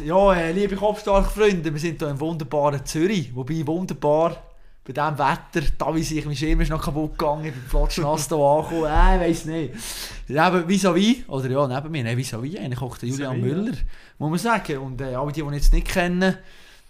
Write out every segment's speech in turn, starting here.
Ja, äh, liebe Kopfstark-Freunde, wir sind hier im wunderbaren Zürich. Wobei wunderbar, bei diesem Wetter, da wie mein Schirm ist noch kaputt gegangen, ich bin flotschnass hier angekommen, äh, weiss nicht. Neben vis-à-vis, oder ja, neben mir, nein, vis-à-vis, eigentlich kocht der Julian Müller, muss man sagen. Und äh, alle, die, die ihn jetzt nicht kennen,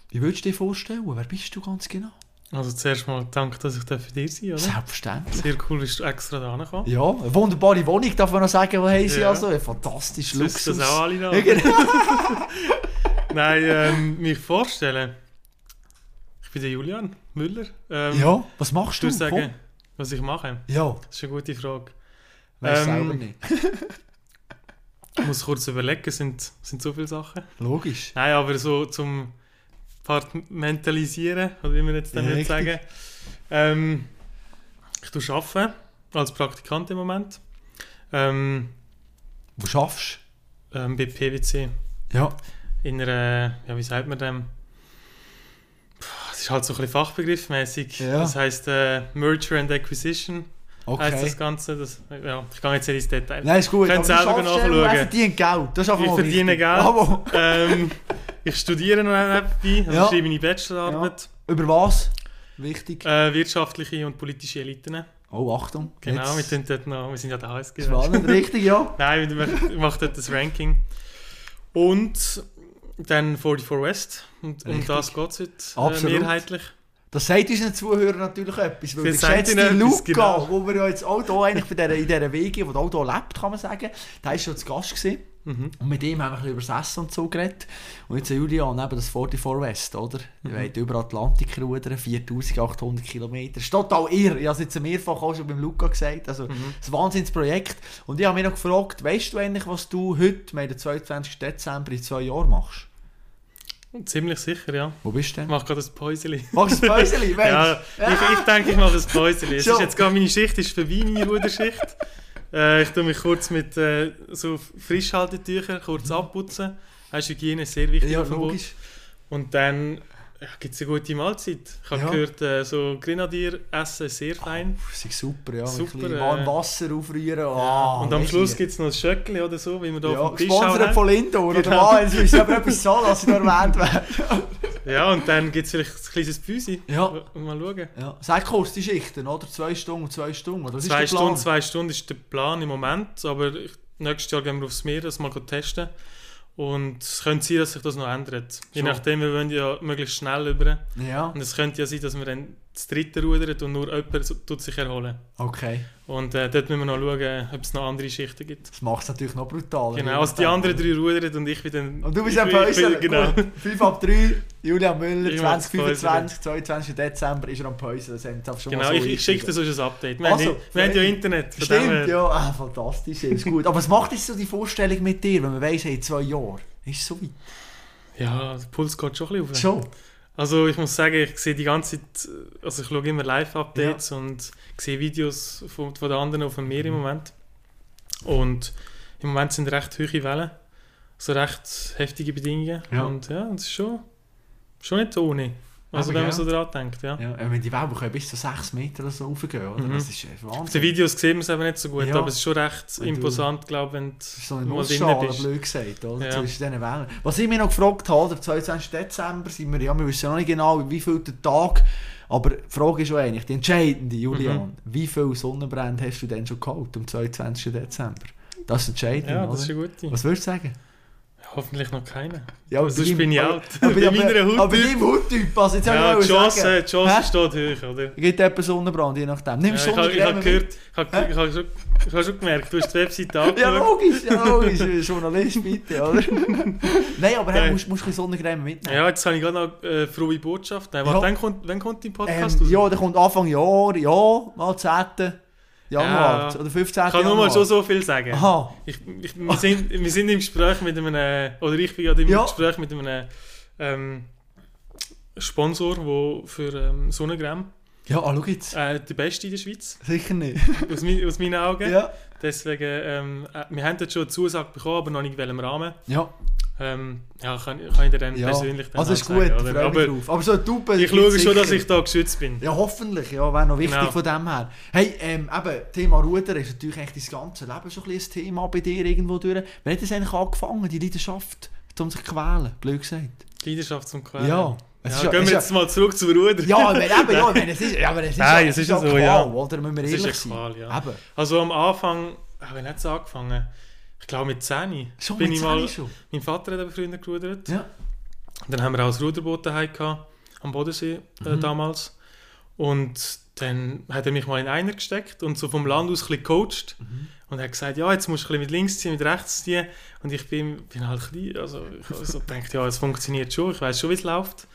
wie würdest du dir vorstellen? Wer bist du ganz genau? Also zuerst mal danke, dass ich da für dir sein oder? Selbstverständlich. Sehr cool, bist du extra da gekommen. Ja, eine wunderbare Wohnung, darf man noch sagen, wo haben sie Ja. also? Ein fantastisches Luxus. Luxus. das auch alle noch? Nein, ähm, mich vorstellen. Ich bin der Julian Müller. Ähm, ja, was machst Ich du? würde sagen, Komm. was ich mache. Ja, Das ist eine gute Frage. weißt Ähm, selber nicht. Ich muss kurz überlegen, es sind, sind so viele Sachen. Logisch. Nein, aber so zum Partmentalisieren, oder wie man jetzt dann Ja, würde sagen. Ähm, ich tue arbeiten, als Praktikant im Moment. Ähm, Wo schaffst ähm, bei PwC. du? Ja. In einer, ja, wie sagt man dem? Es ist halt so ein bisschen fachbegriffmäßig. Ja. Das heißt äh, Merger and Acquisition heißt Okay. das Ganze. Das, ja, ich gehe jetzt nicht ins Detail. Nein, ist gut. Könnt selber ja, nachschauen. Er verdient Geld. Das ist Ich verdiene. Geld. Ähm, ich studiere noch nebenbei, also Ja. schreibe meine Bachelorarbeit. über was? Wichtig. Äh, wirtschaftliche und politische Eliten. Oh, Achtung. Genau, wir, tun dort noch, wir sind ja der HSG. Spannend, richtig, ja. Nein, wir machen- wir machen dort das Ranking. Und dann 44 West. Und um das geht es heute äh, Absolut. mehrheitlich. Das sagt unseren Zuhörern natürlich etwas. Weil der Das sagt geschätzte Luca, genau. wo wir ja jetzt auch hier eigentlich bei dieser, in dieser WG, wo auch hier lebt, kann man sagen, der war schon zu Gast. Gewesen. Mhm. Und mit ihm haben wir ein bisschen über das Essen und so geredet. Und jetzt der Julian, eben das 44 West, oder? Mhm. Ihr wollt über Atlantik rudern, 4800 Kilometer. Das ist total irre. Ich habe es jetzt mehrfach auch schon beim Luca gesagt. Also, Mhm. ein Wahnsinnsprojekt. Und ich habe mich noch gefragt, weißt du eigentlich, was du heute, wir den 22. Dezember, in zwei Jahren machst? Ziemlich sicher, ja. Wo bist du denn? mache gerade ein Päuseli. Machst du ein Päuschen? Ja, ich, ich denke, ich mache ein Päuseli. Es ist jetzt gerade meine Schicht ist vorbei, meine Ruderschicht. Äh, ich tue mich kurz mit äh, so Frischhaltetüchern kurz abputzen. Ist Hygiene sehr wichtig Ja, logisch. Und dann ja, gibt es eine gute Mahlzeit. Ich habe Ja. gehört, äh, so Grenadier essen sehr fein. Das ist super, ja. Super, äh, warm Wasser aufrühren. Ah, und am Schluss gibt es noch ein Schöckli oder so, wie wir da ja, auf dem Tisch haben. von Lindor, oder Genau. was? Jetzt müsste aber etwas sagen, dass ich noch erwähnt werde. Ja, und dann gibt es vielleicht ein kleines Büsi. Ja. Mal schauen. Ja. Sag kurz die Schichten, oder? Zwei Stunden und zwei Stunden. Oder? Zwei ist? Stunden, zwei Stunden ist der Plan im Moment, aber ich, nächstes Jahr gehen wir aufs Meer, das mal testen. Und es könnte sein, dass sich das noch ändert. Je nachdem, wir wollen ja möglichst schnell über. Ja, Und es könnte ja sein, dass wir dann das dritte rudern und nur jemand tut sich erholen. okay. Und äh, dort müssen wir noch schauen, ob es noch andere Schichten gibt. Das macht es natürlich noch brutaler. Genau, also die anderen drei rudern und ich bin dann... Und du bist ein bin- Genau. 5 ab 3, Julian Müller, Ich mach's 2025, 22. Dezember ist er am. Das haben schon Genau, so ich, ich schicke dir sonst ein Update. Wir, Also, haben, wir haben ja. Internet. dem Stimmt, ja. Ah, fantastisch, ist gut. Aber was macht jetzt so die Vorstellung mit dir, wenn man weiss, hey, zwei Jahre? Ist es so weit? Ja, der Puls geht schon ein bisschen auf. Schon? Also ich muss sagen, ich sehe die ganze Zeit, also ich schaue immer Live-Updates und sehe Videos von, von den anderen auf dem Meer im Moment. Und im Moment sind recht hohe Wellen, also recht heftige Bedingungen. Ja. Und ja, das ist schon, schon nicht ohne. Also Aber wenn man so daran denkt, ja. Ja, wenn die Wellen können bis zu 6 Meter oder so raufgehen, oder? Mhm. Das ist äh, Auf den Wahnsinn. Videos sieht man es eben nicht so gut, Ja. aber es ist schon recht Wenn du- imposant, glaube ich, wenn ist so eine du mal drinnen bist. blöd gesagt, oder? Ja. Zwischen diesen Wellen. Was ich mich noch gefragt habe, der 22. Dezember sind wir, ja, wir wissen noch nicht genau, wie viel der Tag, aber die Frage ist schon eigentlich, die entscheidende, Julian, Mhm. wie viel Sonnenbrände hast du denn schon geholt am 22. Dezember? Das ist entscheidend, Ja, das ist eine gute. Was würdest du sagen? Hoffentlich noch keine. Ja, aber Sonst bin ich aber- out. Aber, Bei aber, meiner aber bei Hauttyp. deinem Hauttyp, also jetzt Ja, ja, die Chance, die Chance steht hoch, oder? Gibt etwas Sonnenbrand, je nachdem. Nimmst du Ja, ich habe gehört, ich habe schon, hab schon gemerkt, du hast die Webseite Ja, angeschaut. logisch, ja, logisch. Journalist, bitte, oder? Nein, aber hey, musst, musst du ein bisschen Sonnencreme mitnehmen. Ja, jetzt habe ich gerade noch äh, frohe Botschaft. Nein, Ja. wann kommt, wann kommt dein Podcast Ähm, raus? ja, der kommt Anfang Jahr, ja, mal 10. Januar Ja. oder 15. ich kann nur Januar. mal schon so viel sagen. Aha, Ich, ich, wir, sind, wir sind im Gespräch mit einem, oder ich bin gerade im Ja. Gespräch mit einem ähm, Sponsor, der für ähm, Sonnencreme ja, ah, schau jetzt. äh, der beste in der Schweiz, Sicher nicht. aus, mein, aus meinen Augen. Ja. Deswegen, ähm, äh, wir haben dort schon eine Zusage bekommen, aber noch nicht in welchem Rahmen. Ja, Ähm, ja, kann, kann ich dir dann ja. persönlich dann Also halt ist gut, sagen, oder? Aber drauf. Aber so Tube ich schaue schon, dass ich da geschützt bin. Ja, hoffentlich, ja, wäre noch wichtig Genau. von dem her. Hey, ähm, eben, Thema Ruder ist natürlich echt das ganze Leben schon ein Thema bei dir irgendwo durch. Wann hat das eigentlich angefangen, die Leidenschaft um sich zu quälen, blöd gesagt. Leidenschaft zum Quälen. Ja. Es Ja, ja- gehen wir jetzt mal zurück zum Ruder. Ja, aber eben, ja, meine, es ist, ja, aber es ist, Nein, ja, es ist ja so, Qual, ja. oder? Müssen wir Es ist ehrlich eine sein. Qual, ja. Eben. Also am Anfang, habe ich nicht so angefangen. Ich glaube mit 10 Schon bin mit ich 10 mal, schon. mein Vater hat eben früher gerudert. Ja. Dann haben wir auch ein Ruderboot daheim gehabt, am Bodensee äh, Mhm. damals. Und dann hat er mich mal in einer gesteckt und so vom Land aus ein bisschen gecoacht. Mhm. Und er hat gesagt, ja, jetzt musst du ein bisschen mit links ziehen, mit rechts ziehen. Und ich bin, bin halt klein, also ich habe so gedacht, ja, es funktioniert schon, ich weiß schon, wie es läuft.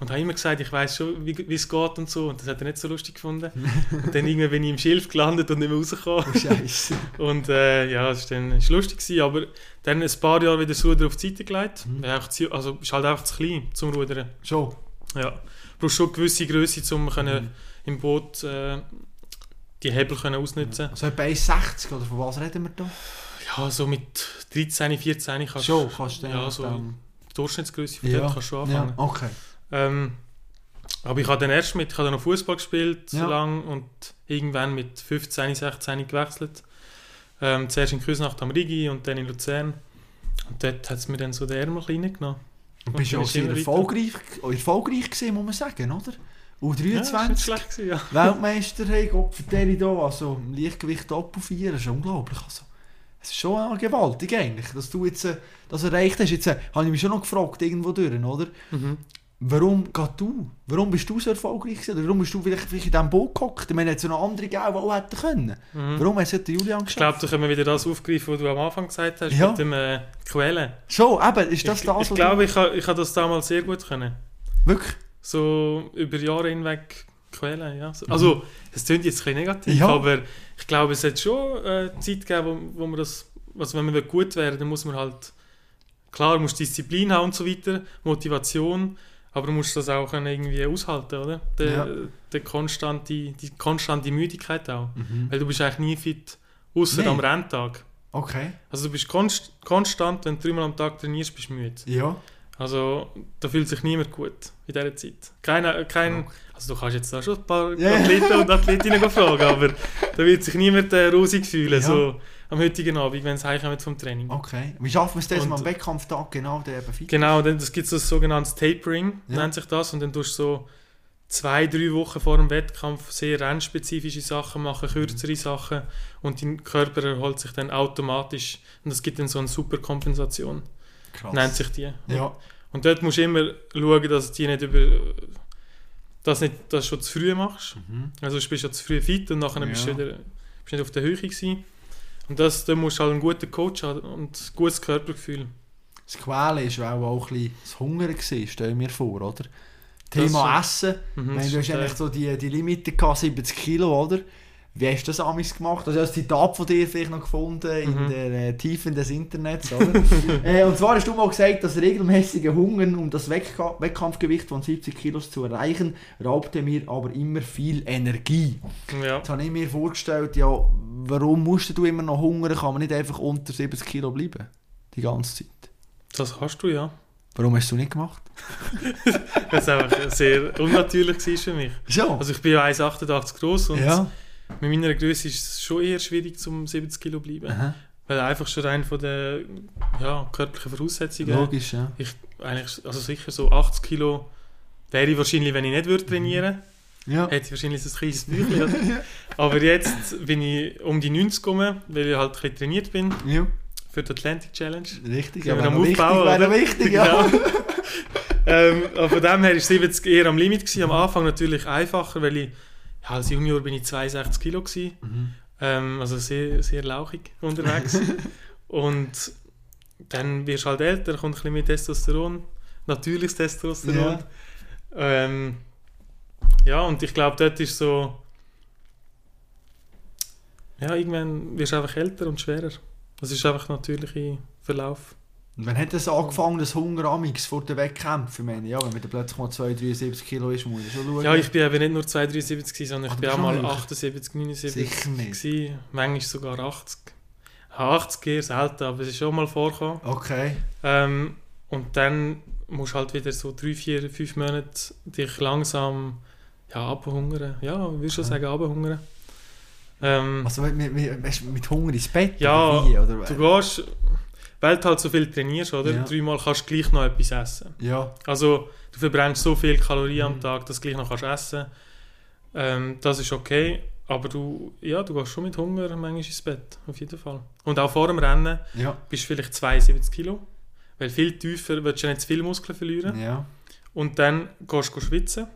Und habe immer gesagt, ich weiß schon, wie, wie es geht und so. Und das hat er nicht so lustig gefunden. und dann irgendwie bin ich im Schilf gelandet und nicht mehr rausgekommen. Oh, Scheiße. Und äh, ja, es war dann ist lustig, gewesen, aber dann ein paar Jahre wieder das Ruder auf die Seite gelegt. Mhm. Zu, also ist halt einfach zu klein zum Rudern. Schon. Ja. Du brauchst schon eine gewisse Größe, um können Mhm. im Boot äh, die Hebel können ausnutzen Also etwa 1,60 oder von was reden wir da? Ja, so mit 13, 14 kannst Schon, kannst du ja, so dann- die Durchschnittsgröße von Ja, dort kannst du schon Ja, anfangen. okay. Ähm, aber ich habe dann erst mit, ich habe dann noch Fußball gespielt, Ja. so lang und irgendwann mit 15, 16 gewechselt. Ähm, zuerst in Küsnacht am Rigi und dann in Luzern. Und dort hat es mir dann so den Ärmel klein genommen. Du Und bist ja auch sehr erfolgreich, erfolgreich gewesen, muss man sagen, oder? Ja, das war nicht U23, schlecht gewesen, ja. Weltmeister, hey, Gott vertelle da, also im Leichtgewicht Doppel 4, das ist unglaublich. Also, es ist schon gewaltig eigentlich, dass du jetzt äh, das erreicht hast. Jetzt äh, habe ich mich schon noch gefragt, irgendwo durch, oder? Mhm. Warum gerade du? Warum bist du so erfolgreich gewesen? Oder warum bist du vielleicht, vielleicht in diesem Boot gehockt? Ich meine, es noch andere gegeben, die auch hätten können. Mhm. Warum hat es Julian Ich geschafft? glaube, da können wir wieder das aufgreifen, was du am Anfang gesagt hast, Ja. mit dem äh, Quellen. Schon, eben, ist das ich das, ich glaube, ich habe ich ha das damals sehr gut können. Wirklich? So über Jahre hinweg quälen, ja. So- Also, es klingt jetzt ein bisschen negativ, Ja. aber ich glaube, es hat schon äh, Zeit gegeben, wo, wo man das, also wenn man gut werden dann muss man halt, klar, du musst Disziplin haben und so weiter, Motivation, aber du musst das auch irgendwie aushalten, oder? Der, Ja. der konstante, die konstante Müdigkeit auch. Mhm. Weil du bist eigentlich nie fit, außer Nee. am Renntag. Okay. Also du bist konst, konstant, wenn du dreimal am Tag trainierst, bist du müde. Ja. Also da fühlt sich niemand gut in dieser Zeit. Keiner, kein, also du kannst jetzt da schon ein paar Ja. Athleten und Athletinnen fragen, aber da wird sich niemand äh, rosig fühlen, Ja. so am heutigen Abend, wenn sie heimkommen vom Training. Okay. Wie schaffen wir es, dass Und- am Wettkampftag genau der eben fit Genau, dann das gibt so ein sogenanntes Tapering, Ja. nennt sich das, und dann tust du so zwei, drei Wochen vor dem Wettkampf sehr rennspezifische Sachen machen, kürzere Sachen und dein Körper erholt sich dann automatisch und das gibt dann so eine Superkompensation, Krass. nennt sich die. Ja. Und dort musst du immer schauen, dass du die nicht über das nicht das schon zu früh machst. Mhm. Also du bist ja zu früh fit und nachher bist du Ja. wieder bist nicht auf der Höhe gewesen. Und das, da musst du halt einen guten Coach haben und ein gutes Körpergefühl. Das Quälen war auch, auch ein bisschen das Hungern, gewesen, stell mir vor, oder? Das Thema Essen. Mhm, das du ist hast eigentlich so die, die Limite gehabt, 70 Kilo, oder? Wie hast du das amigs gemacht? Also, ich habe ein Zitat von dir vielleicht noch gefunden in Mhm. den äh, Tiefen des Internets, äh, und zwar hast du mal gesagt, das regelmäßige Hungern, um das Wettka Wettkampfgewicht von 70 Kilos zu erreichen, raubte mir aber immer viel Energie. Ja. Jetzt habe ich mir vorgestellt, ja, warum musst du immer noch hungern? Kann man nicht einfach unter 70 Kilo bleiben? Die ganze Zeit. Das hast du ja. Warum hast du nicht gemacht? Was einfach sehr unnatürlich war für mich. So. Also ich bin ja 1,88 groß und ja. Mit meiner Größe ist es schon eher schwierig, zum 70 Kilo zu bleiben. Aha. Weil einfach schon rein von der ja, körperlichen Voraussetzungen Logisch, ja. ich eigentlich, also sicher so 80 Kilo wäre ich wahrscheinlich, wenn ich nicht würde trainieren Ja. hätte ich wahrscheinlich so ein kleines Bäuchlein. oder? Aber jetzt bin ich um die 90 gekommen, weil ich halt ein bisschen trainiert bin ja. für die Atlantic Challenge. Richtig, wir wäre wichtig, wäre wichtig, ja. Genau. ähm, aber von dem her war 70 eher am Limit. Gewesen. Am Anfang natürlich einfacher, weil ich ja, als Junior bin ich 62 Kilo gewesen. Mhm. Ähm, also sehr, sehr lauchig unterwegs. und dann wirst du halt älter, kommt ein bisschen mehr Testosteron, natürliches Testosteron. Ja. Ähm, ja, und ich glaube, dort ist so. Ja, irgendwann wirst du einfach älter und schwerer. Das ist einfach natürlicher Verlauf. Und wann hat das angefangen, das Hunger amix vor den Wettkämpfen? Ich meine, ja, wenn man dann plötzlich mal 273 Kilo ist, muss man schon schauen. Ja, ich bin eben nicht nur 273, gewesen, sondern Ah, ich bin auch mal schon höher. 78, 79 Sicher nicht. gewesen, manchmal sogar 80. Ja, 80 eher selten, aber es ist schon mal vorgekommen. Okay. Ähm, und dann musst du halt wieder so drei, vier, fünf Monate dich langsam ja, abhungern. Ja, ich würde schon Ja. sagen, abhungern. Ähm, Also mit, mit, mit Hunger ins Bett? Ja, oder wie? Oder, du gehst, weil du halt so viel trainierst, oder? Ja. Dreimal kannst du gleich noch etwas essen. Ja. Also du verbrennst so viel Kalorien am Mhm. Tag, dass du gleich noch kannst essen ähm, Das ist okay, aber du, ja, du gehst schon mit Hunger manchmal ins Bett, auf jeden Fall. Und auch vor dem Rennen Ja. bist du vielleicht 72 Kilo, weil viel tiefer willst du nicht zu viel Muskeln verlieren. Ja. Und dann gehst du schwitzen,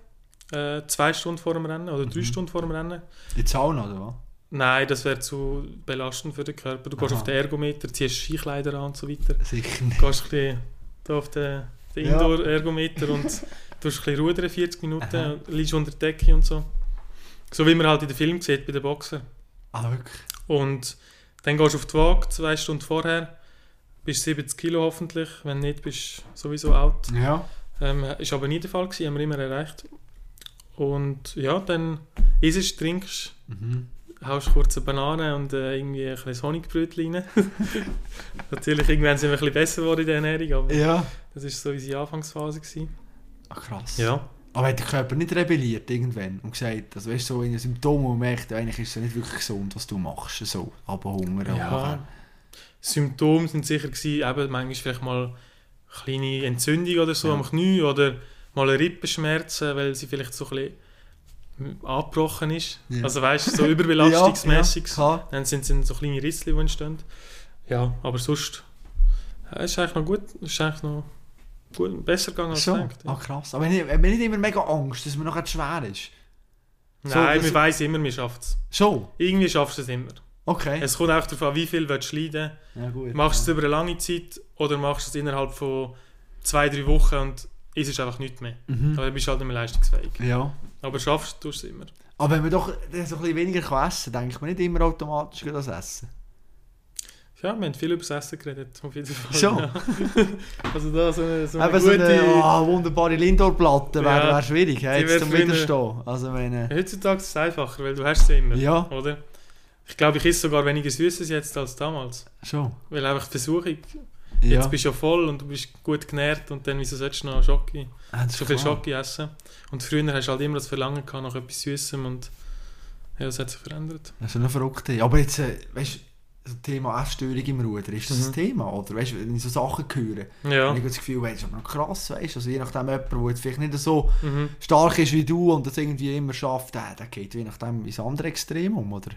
äh, zwei Stunden vor dem Rennen oder drei Mhm. Stunden vor dem Rennen. In die Sauna, oder was? Nein, das wäre zu belastend für den Körper. Du gehst Aha. auf den Ergometer, ziehst Skikleider an und so weiter. Sicher nicht. Gehst ein bisschen auf den, den. Indoor-Ergometer und tust ein bisschen rudern, 40 Minuten, Aha. liegst unter der Decke und so. So wie man halt in den Film sieht bei den Boxern. Ah, wirklich? Und dann gehst du auf die Waage, zwei Stunden vorher, bist 70 Kilo hoffentlich, wenn nicht, bist du sowieso out. Ja. Ähm, ist aber nie der Fall gewesen, haben wir immer erreicht. Und ja, dann isst, trinkst, Mhm. Haust kurz eine Banane und äh, irgendwie ein kleines Honigbrötchen rein. Natürlich, irgendwann sind wir ein bisschen besser geworden in der Ernährung, aber Ja. das war so unsere Anfangsphase. Gewesen. Ah, krass. Ja. Aber hat der Körper nicht rebelliert irgendwann und gesagt, also weißt du, so in den Symptomen, wo man merkt, eigentlich ist es nicht wirklich gesund, was du machst, so, aber Hunger und ja. Symptome sind sicher gewesen, eben manchmal vielleicht mal kleine Entzündung oder so Ja. am Knie oder mal eine Rippenschmerzen, weil sie vielleicht so ein bisschen abgebrochen ist. Ja. Also weißt du, so überbelastungsmäßig. Ja, Dann sind es so kleine Risse, die entstehen. Ja, aber sonst ja, ist eigentlich noch gut, ist eigentlich noch gut, besser gegangen als Schon? gedacht. Ja. Ah, krass. Aber haben wir nicht immer mega Angst, dass man noch schwer ist? so, Nein, man weiss immer, man schafft es. Schon? Irgendwie schaffst du es immer. Okay. Es kommt auch darauf an, wie viel willst du leiden ja, gut. Machst du es ja. über eine lange Zeit oder machst du es innerhalb von zwei, drei Wochen und ist es einfach nichts mehr. Mhm. Aber dann bist du halt nicht mehr leistungsfähig. Ja. Aber schaffst du es immer. Aber wenn man doch so ein bisschen weniger essen kann, denkt man nicht immer automatisch an das Essen. Ja, wir haben viel über das Essen geredet, auf jeden Fall. Schon? Ja. Also da so eine, so eine Eben so gute... eine ah, wunderbare Lindor-Platte wäre Ja, wär schwierig, hey, jetzt zum Widerstehen. Also meine... Heutzutage ist es einfacher, weil du hast sie immer, Ja, oder? Ich glaube, ich esse sogar weniger Süßes jetzt als damals. schon. Weil einfach die Versuchung, Ja. jetzt bist du ja voll und du bist gut genährt und dann wieso sollst du noch Schoki, Ah, so viel. Schoki essen? Und früher hast du halt immer das Verlangen gehabt nach etwas Süßem und ja, das hat sich verändert. Das ist noch verrückt. Aber jetzt, äh, weißt du, das Thema Essstörung im Ruder, ist das Mhm. ein Thema? Oder weißt du, wenn ich so Sachen höre, Ja. habe ich das Gefühl, weißt, aber noch krass, weißt du? Also je nachdem, jemand, der jetzt vielleicht nicht so Mhm. stark ist wie du und das irgendwie immer schafft, der, der geht je nachdem ins andere Extrem um, oder?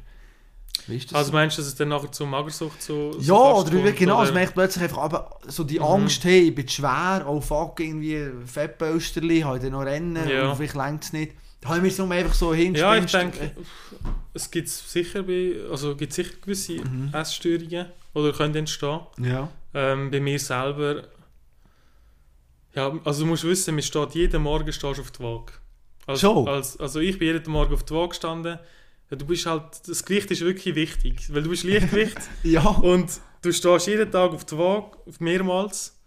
Also so? meinst du, dass es dann nachher zur Magersucht so, Ja, oder wie- genau, es oder? merkt plötzlich einfach aber so die Mhm. Angst, hey, ich bin zu schwer, oh fuck, irgendwie ich dann noch Rennen, Ja. und vielleicht längt es nicht. Da habe ich mir so einfach so hin. Ja, ich denke, es gibt sicher, bei, also gibt sicher gewisse Mhm. Essstörungen oder können entstehen. Ja. Ähm, bei mir selber, ja, also du musst wissen, man steht jeden Morgen stehst auf die Waage. Als, So? Als, also ich bin jeden Morgen auf die Waage gestanden. Ja, du bist halt, das Gewicht ist wirklich wichtig, weil du bist Leichtgewicht Ja. und du stehst jeden Tag auf die Waage, mehrmals,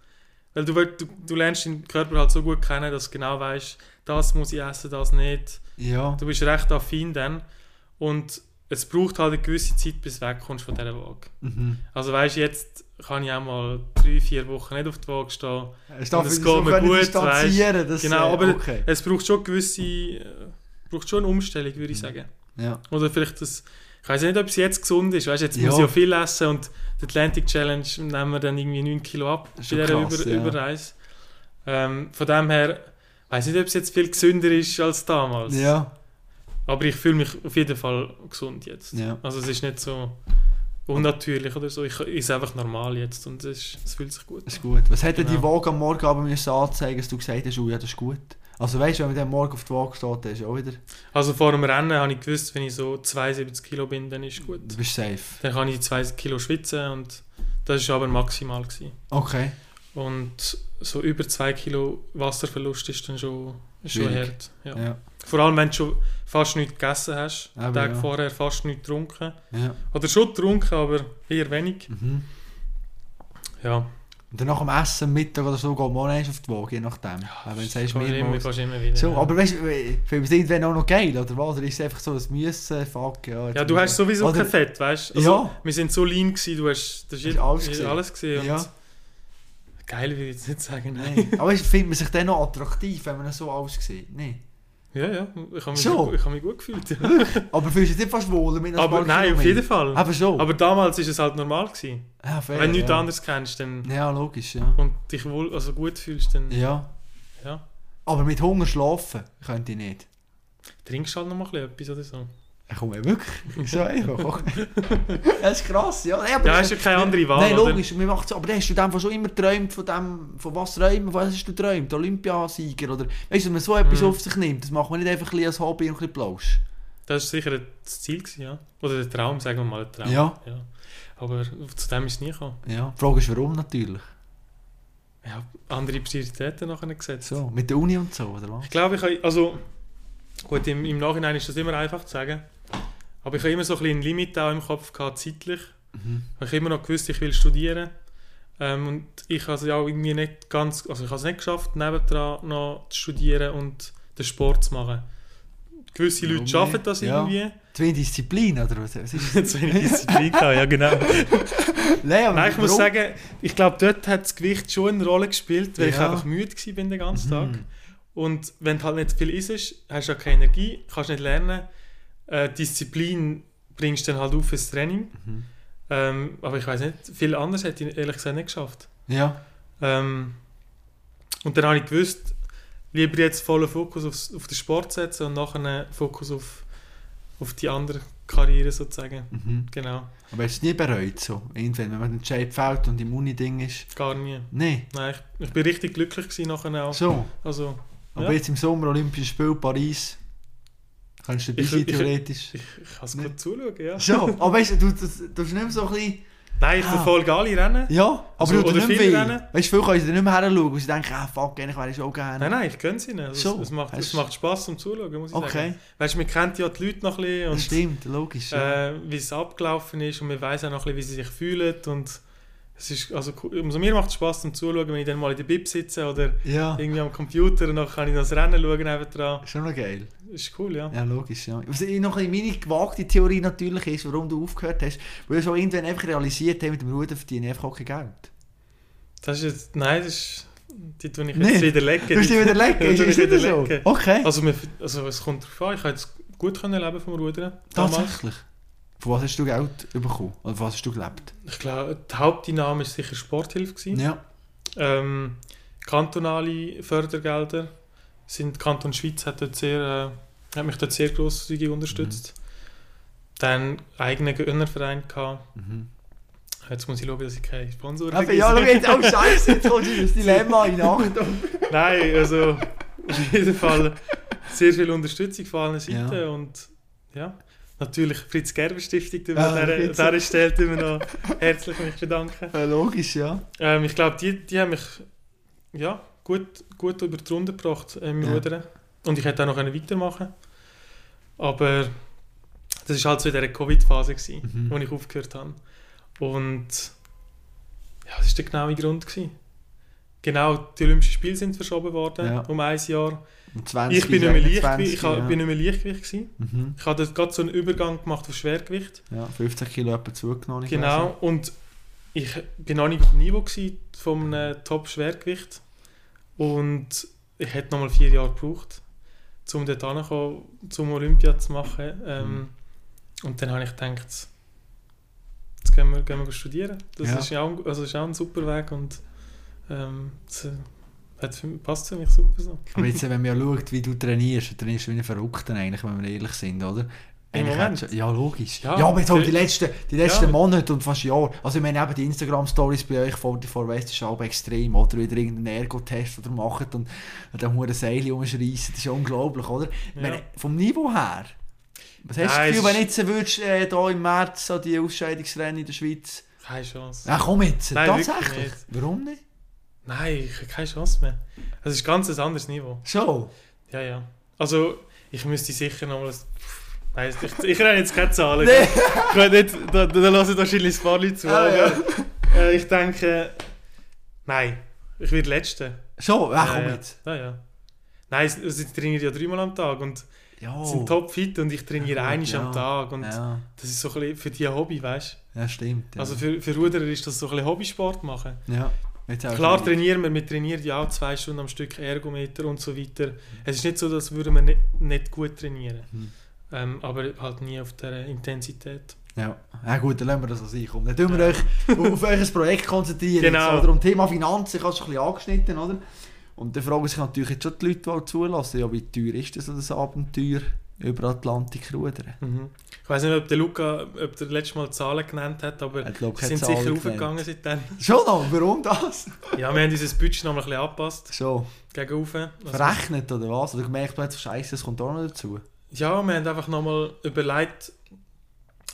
weil du, du, du lernst deinen Körper halt so gut kennen, dass du genau weißt, das muss ich essen, das nicht. Ja. Du bist recht affin dann und es braucht halt eine gewisse Zeit, bis du wegkommst von dieser Waage. Mhm. Also weißt jetzt kann ich auch mal drei, vier Wochen nicht auf die Waage stehen. Es Und es geht mir gut, das, Genau, äh, aber okay. es braucht schon gewisse, äh, braucht schon eine Umstellung, würde ich sagen. Ja. Oder vielleicht das, ich weiß nicht, ob es jetzt gesund ist. Weißt, jetzt Ja. muss ich ja viel essen und die Atlantic Challenge nehmen wir dann irgendwie 9 Kilo ab bei dieser krass, Über ja. Überreise. Ähm, von dem her, weiß nicht, ob es jetzt viel gesünder ist als damals. Ja. Aber ich fühle mich auf jeden Fall gesund jetzt. Ja. Also es ist nicht so unnatürlich oder so. Ich ist einfach normal jetzt und es, ist, es fühlt sich gut ist gut. Was hat denn die Genau. Waage am Morgen aber müssen anzeigen, dass du gesagt hast, oh ja, das ist gut? Also weißt du, wenn man dann morgen auf die Waage steht, dann ist ja auch wieder... Also vor dem Rennen habe ich gewusst, wenn ich so 72 Kilo bin, dann ist gut. Du bist safe. Dann kann ich die 2 Kilo schwitzen und das war aber maximal. Gewesen. Okay. Und so über 2 Kilo Wasserverlust ist dann schon, schon hart. Ja. Ja. Vor allem, wenn du schon fast nichts gegessen hast, Aber Tag ja. vorher fast nichts getrunken. Ja. Oder schon getrunken, aber eher wenig. Mhm. Ja, Und dann nach dem Essen, Mittag oder so, geht man auch auf die Waage, je nachdem. Ja, wenn sagst, immer, immer wieder. So, ja. aber weißt du, findest du es irgendwann auch noch geil, oder was? Oder ist es einfach so ein Müssen, fuck, ja. du hast sowieso Oder- kein Fett, weißt du? Also, Ja. Wir sind so lean gewesen, du hast, das ist alles gesehen? alles gesehen. Ja. Geil will ich jetzt nicht sagen, nein. Aber findet man sich dann noch attraktiv, wenn man so alles sieht? Nein. Ja, ja, ich habe mich, So. habe mich gut gefühlt. Ja. Aber fühlst du dich fast wohler mit einem Aber nein, auf jeden Fall. Aber schon. Aber damals war es halt normal. Gewesen. ja, fair, Wenn du nichts ja. anderes kennst dann, Ja, logisch, ja. und dich wohl, also gut fühlst, dann Ja. ja. Aber mit Hunger schlafen könnte ich nicht. trinkst halt noch mal etwas oder so. Ich komme wirklich. So einfach. das ist krass, ja. Nein, aber Ja, hast ja keine andere Wahl, Nein, logisch. Mir macht's, aber hast du dem schon immer geträumt von dem, von was träumen, von was hast du geträumt? Olympiasieger oder, weißt du, wenn man so etwas Mhm. auf sich nimmt, das macht man nicht einfach ein als Hobby und ein bisschen Plausch. Das war sicher das Ziel, gewesen, ja. Oder der Traum, sagen wir mal, der Traum. Ja. Aber zu dem ist es nie gekommen. Ja. Die Frage ist, warum natürlich. Ja, andere Prioritäten nachher gesetzt. So, mit der Uni und so, oder was? Ich glaube, ich habe, also, gut, im, im Nachhinein ist das immer einfach zu sagen. Aber ich habe immer so ein bisschen ein Limit auch im Kopf gehabt, zeitlich. Mhm. Ich habe immer noch gewusst, ich will studieren. Ähm, und ich habe es ja auch irgendwie nicht ganz, also ich habe es nicht geschafft, nebendran noch zu studieren und den Sport zu machen. Gewisse Leute schaffen nicht? das Ja. irgendwie. Zwei Disziplinen, oder was? was ist Zu wenig Disziplin ja genau. Nein, aber Nein, ich muss warum? sagen, ich glaube, dort hat das Gewicht schon eine Rolle gespielt, weil ich Ja. einfach müde war bin den ganzen Tag. Mhm. Und wenn du halt nicht viel isst, hast du ja keine Energie, kannst nicht lernen. Äh, Disziplin bringst du dann halt auf fürs Training. Mhm. Ähm, aber ich weiß nicht, viel anderes hätte ich ehrlich gesagt nicht geschafft. Ja. Ähm, und dann habe ich gewusst, lieber jetzt vollen Fokus aufs, auf den Sport setzen und nachher einen Fokus auf, auf die andere Karriere sozusagen. Mhm. Genau, Aber hast du nie bereut, so? Irgendwann, wenn man den Shape fällt und im Uni-Ding ist? gar nie. Nein. Nein, ich, ich bin richtig glücklich gewesen nachher auch. So. Also, Aber Ja. jetzt im Sommer Olympische Spiel Paris. Kannst du dabei sein, theoretisch? ich, ich kann es Nicht? gut zuschauen, ja. Schon. Aber weißt du, du, du, nicht mehr so ein bisschen... Nein, ich Ah. verfolge alle Rennen. Ja, aber Also, du nicht viele mehr Rennen. Weißt du, viele können sie nicht mehr heranschauen, weil sie denken, ah fuck, eigentlich wäre ich auch gerne. Nein, nein, ich gönne. Also, So, es, es, macht, es macht Spass zum Zuschauen, muss ich Okay, sagen. Weißt du, man kennt ja die Leute noch ein bisschen das und stimmt, logisch. Ja. äh, wie es abgelaufen ist und man weiß auch noch ein bisschen, wie sie sich fühlen und es ist, also, cool. also mir macht es Spass zum Zuschauen, wenn ich dann mal in der Bib sitze oder ja, irgendwie am Computer und dann kann ich das Rennen schauen nebendran. schon noch geil. Ist cool, ja. Ja, logisch, ja. Was ich noch ein bisschen meine gewagte Theorie natürlich ist, warum du aufgehört hast, weil du schon irgendwann einfach realisiert hast, mit dem Rudern verdiene ich einfach auch kein Geld. Das ist jetzt, nein, das ist, die tue ich Nee. jetzt widerlegen. Du wieder lecken, Die ist, tue ist ich nicht so? widerlegen. Okay, Also, also es kommt darauf an, ich habe jetzt gut können leben vom Rudern. damals. tatsächlich. Von was hast du Geld bekommen? Oder von was hast du gelebt? Ich glaube, die Haupteinnahme war sicher Sporthilfe. Gewesen. Ja. Ähm, kantonale Fördergelder sind Kanton Schweiz hat, dort sehr, äh, hat mich dort sehr grosszügig unterstützt. Dann eigenen Gönnerverein gehabt. Mhm. Jetzt muss ich schauen, dass ich keine Sponsoren Aber ja, schau jetzt, oh Scheiße, jetzt kommst du in das Dilemma in Achtung. Nein, also auf jeden Fall sehr viel Unterstützung von allen Seiten Ja. und ja, natürlich Fritz Gerber Stiftung, die Ah, an dieser, Stelle wir noch herzlich mich bedanken. Ja, logisch, ja. Ähm, ich glaube, die, die haben mich ja, gut, gut über die Runde gebracht äh, im Ja. Rudern. Und ich hätte auch noch weitermachen Aber das war halt so in dieser Covid-Phase, gewesen, Mhm. wo ich aufgehört habe. Und ja, das war der genaue Grund. Gewesen. Genau, die Olympischen Spiele sind verschoben worden Ja. um ein Jahr. Um 20, Ich bin nicht mehr, 21, Leichtgewicht, ich ja. ha- bin nicht mehr Leichtgewicht gewesen. Mhm. Ich habe gerade so einen Übergang gemacht auf Schwergewicht. Ja, 15 Kilo etwa zugenommen. ich Genau, und ich bin noch nicht auf dem Niveau gewesen vom äh, Top-Schwergewicht. Und ich hätte noch mal vier Jahre gebraucht, um dort hinzukommen, zum Olympia zu machen. Ähm, Mhm. Und dann habe ich gedacht, jetzt gehen wir, gehen wir studieren. Das, Ja. ist ja auch, also ist auch ein super Weg und ähm, das, hat für, passt für mich super so. Aber jetzt, wenn man ja schaut, wie du trainierst, du trainierst wie ein Verrückter eigentlich, wenn wir ehrlich sind, oder? Du- Ja, logisch. Ja, Ja, aber jetzt auch die letzten, die letzten Ja. Monate und fast Jahre. Also ich meine eben die Instagram-Stories bei euch vor, vor West ist auch extrem, oder? Wieder irgendeinen Ergo-Test oder macht und dann nur ein Seil umschreissen, das ist unglaublich, oder? Ja. meine, vom Niveau her, was hast du das Gefühl, wenn ist- jetzt würdest, äh, da im März so die Ausscheidungsrennen in der Schweiz... Keine Chance. Ja, komm jetzt, Nein, tatsächlich. Warum nicht? Nein, ich habe keine Chance mehr. Es ist ganz ein anderes Niveau. So. Ja, ja. Also, ich müsste sicher noch mal... Nein, ich, ich renne jetzt keine Zahlen. Nee. Ich will nicht, da, da lassen wahrscheinlich ein paar Leute zu. Ah, ja. äh, ich denke... Nein, ich werde Letzter. So, ja, komm jetzt. Ja, ja. Nein, es- also ich trainiere ja dreimal am Tag und Ja. sind topfit und ich trainiere. Ja, einiges ja. am Tag und Ja, das ist so ein bisschen für die ein Hobby, weißt ja stimmt. du? Ja. Also für, für Ruderer ist das so ein bisschen Hobbysport machen. ja. Klar trainieren wir, wir trainieren ja auch zwei Stunden am Stück Ergometer und so weiter. Es ist nicht so, dass würden wir nicht, nicht gut trainieren. Mhm. Ähm, aber halt nie auf der Intensität. Ja. ja gut, dann lassen wir das so sein. Komm, dann tun wir euch auf euch Projekt konzentrieren. Genau. Jetzt, oder? Um Thema Finanzen, ich habe es schon ein bisschen angeschnitten, oder? Und dann fragen sich natürlich jetzt schon die Leute, die zulassen, ja, wie teuer ist das, das Abenteuer über Atlantik rudern? Mhm. Ich weiß nicht, ob der Luca, ob der letztes Mal Zahlen genannt hat, aber sie sind sicher aufgegangen seitdem. Schon noch? Warum das? Ja, wir haben dieses Budget noch mal ein bisschen angepasst. Schon. Gegen rauf. Also, Verrechnet oder was? Oder gemerkt, du Scheiße, das kommt auch noch dazu? ja, wir haben einfach noch mal überlegt,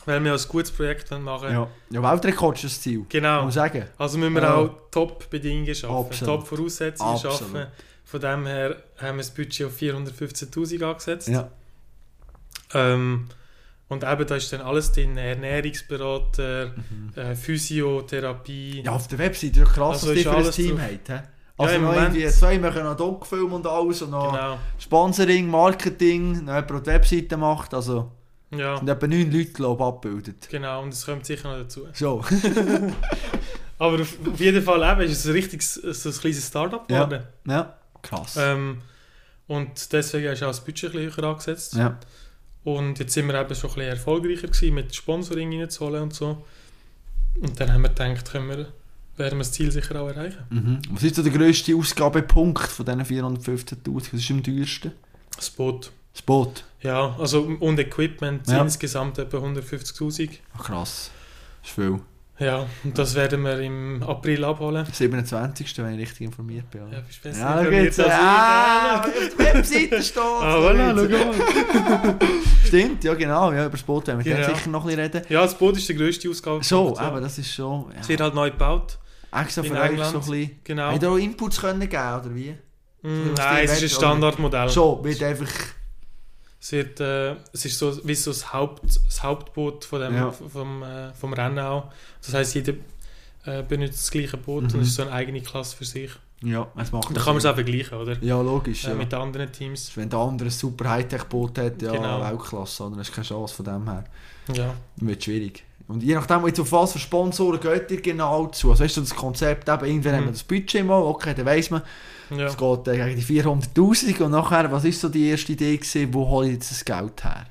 weil wir ein gutes Projekt machen wollen. Ja. Ja, Weltrekord ist das Ziel. Genau. Muss sagen. Also müssen wir Ja. auch Top-Bedingungen schaffen. Top-Voraussetzungen schaffen. Von dem her haben wir das Budget auf 415'000 angesetzt. Ja. Ähm, und eben, da ist dann alles drin, Ernährungsberater, Mhm. äh, Physiotherapie. Ja, auf der Webseite ist krass, Also was die für ein alles Team hä? Also im noch Moment- irgendwie zwei machen noch Doc-Film und alles und noch Genau. Sponsoring, Marketing, noch jemand, der die Webseite macht. Also Ja, sind etwa neun Leute, glaube ich, abgebildet. genau, und es kommt sicher noch dazu. So. Aber auf, auf jeden Fall eben, ist es ein richtiges, so ein kleines Start-up Ja. geworden. ja, krass. Ähm, und deswegen ist auch das Budget ein bisschen höher angesetzt. ja. Und jetzt sind wir eben schon ein bisschen erfolgreicher gewesen, mit Sponsoring reinzuholen und so. Und dann haben wir gedacht, können wir, werden wir das Ziel sicher auch erreichen. Mhm. Was ist so der grösste Ausgabepunkt von diesen 415'000? Was ist am teuersten? Das Boot. Das Boot. Ja, also und Equipment Ja. insgesamt etwa 150'000. Ach, krass. Das ist viel. Ja, und das werden wir im April abholen. 27. wenn ich richtig informiert bin. oder? Ja, bist besser Ja, informiert als ich. Ah, Webseite steht Ah, voilà, schau mal. Stimmt, ja genau. Ja, über das Boot werden wir Genau. sicher noch ein bisschen reden. Ja, das Boot ist die grösste Ausgabe. So, ja. aber das ist schon... Es Ja. wird halt neu gebaut. Extra für euch so ein bisschen... Genau. Habt ihr auch Inputs können geben oder wie? Mm, Nein, es ist ein Standardmodell. Schon, wird einfach... Es, wird, äh, es ist so wie so das, Haupt, das Hauptboot von dem, Ja. vom, äh, vom Rennen auch. Das heisst, jeder äh, benutzt das gleiche Boot Mhm. und es ist so eine eigene Klasse für sich. Ja, es macht da kann man es auch vergleichen, oder? Ja, logisch. Äh, Ja. mit anderen Teams. Wenn der andere ein super Hightech-Boot hat, ja, Genau. Weltklasse, oder? Dann hast du keine Chance von dem her. Ja. Dann wird schwierig. Und je nachdem, jetzt auf was für Sponsoren geht ihr genau zu. Also weißt du, das Konzept, eben, irgendwann Mhm. haben wir das Budget mal, okay, dann weiss man, ja. es geht äh, gegen die 400'000 und nachher, was ist so die erste Idee gewesen, wo hole ich jetzt das Geld her?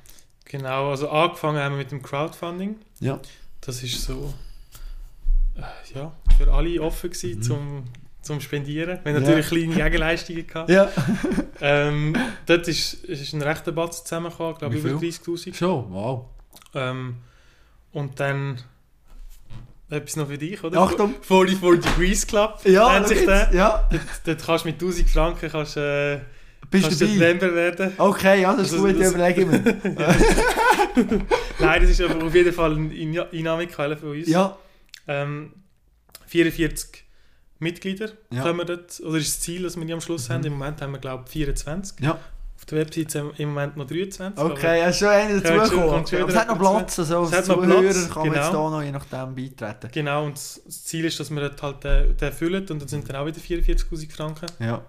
Genau, also angefangen haben wir mit dem Crowdfunding. Ja. Das ist so äh, ja, für alle offen gewesen Mhm. zum, zum Spendieren. Wir haben Ja. natürlich kleine Gegenleistungen gehabt. Ja. Ähm, dort ist, ist ein rechter Batz zusammengekommen, glaube Wie über viel? 30'000. Schon, wow. Ähm, und dann etwas noch für dich, oder? Achtung! 44 Degrees Club Ja, nennt sich der. ja. Dort, dort kannst du mit 1000 Franken kannst, äh, bist kannst du? Member werden. Okay, ja, das ist Also, gut, das- überlege ich mir. Nein, das ist aber auf jeden Fall eine Einnah- Einnahmequelle für uns. ja, Ähm, 44 Mitglieder Ja. kommen dort, oder ist das Ziel, das wir am Schluss Mhm. haben. Im Moment haben wir, glaube ich, 24. Ja. Auf der Website sind im Moment noch 23. okay, ja, schon einer dazugekommen. Es hat noch. Platz, also Es als Zuhörer Platz, kann man jetzt genau. da noch je nachdem beitreten. Genau, und das Ziel ist, dass wir halt den, den füllen und dann sind dann auch wieder 44'000 Franken. Ja.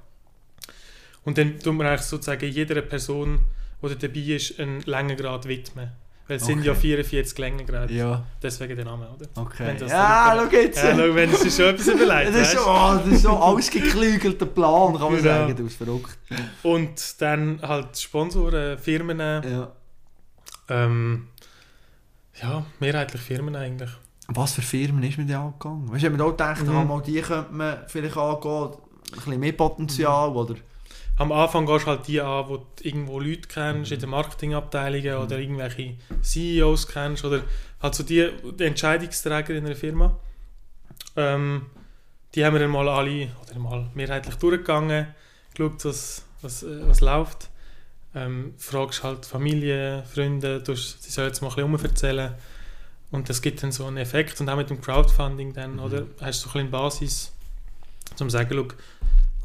Und dann tun wir eigentlich sozusagen jeder Person, die dabei ist, einen Längengrad widmen. Weil es sind Okay. ja 44 Längengrade. Ja, Deswegen der Name, oder? okay. Wenn das Ja, schau jetzt. Ja, schau, wenn es ist schon etwas überlegt. das, ist oh, das ist so ein ausgeklügelter Plan, kann man Genau. sagen. Du bist verrückt. Und dann halt Sponsoren, Firmen, Ja. ähm, ja, mehrheitlich Firmen eigentlich. Was für Firmen ist man denn angegangen? Weißt du, wenn man auch gedacht, Mhm. ah, mal die könnte man vielleicht angehen, ein bisschen mehr Potenzial, Mhm. oder? Am Anfang gehst du halt die an, wo du irgendwo Leute kennst, in den Mhm. Marketingabteilungen oder irgendwelche CEOs kennst oder halt so die, die Entscheidungsträger in einer Firma. Ähm, die haben wir dann mal alle, oder mal mehrheitlich durchgegangen, geschaut, was, was, äh, was läuft. Ähm, fragst halt Familie, Freunde, du, sie sollen jetzt mal ein bisschen erzählen und das gibt dann so einen Effekt und auch mit dem Crowdfunding dann, Mhm. oder? Hast du so ein bisschen Basis, zum sagen, schau,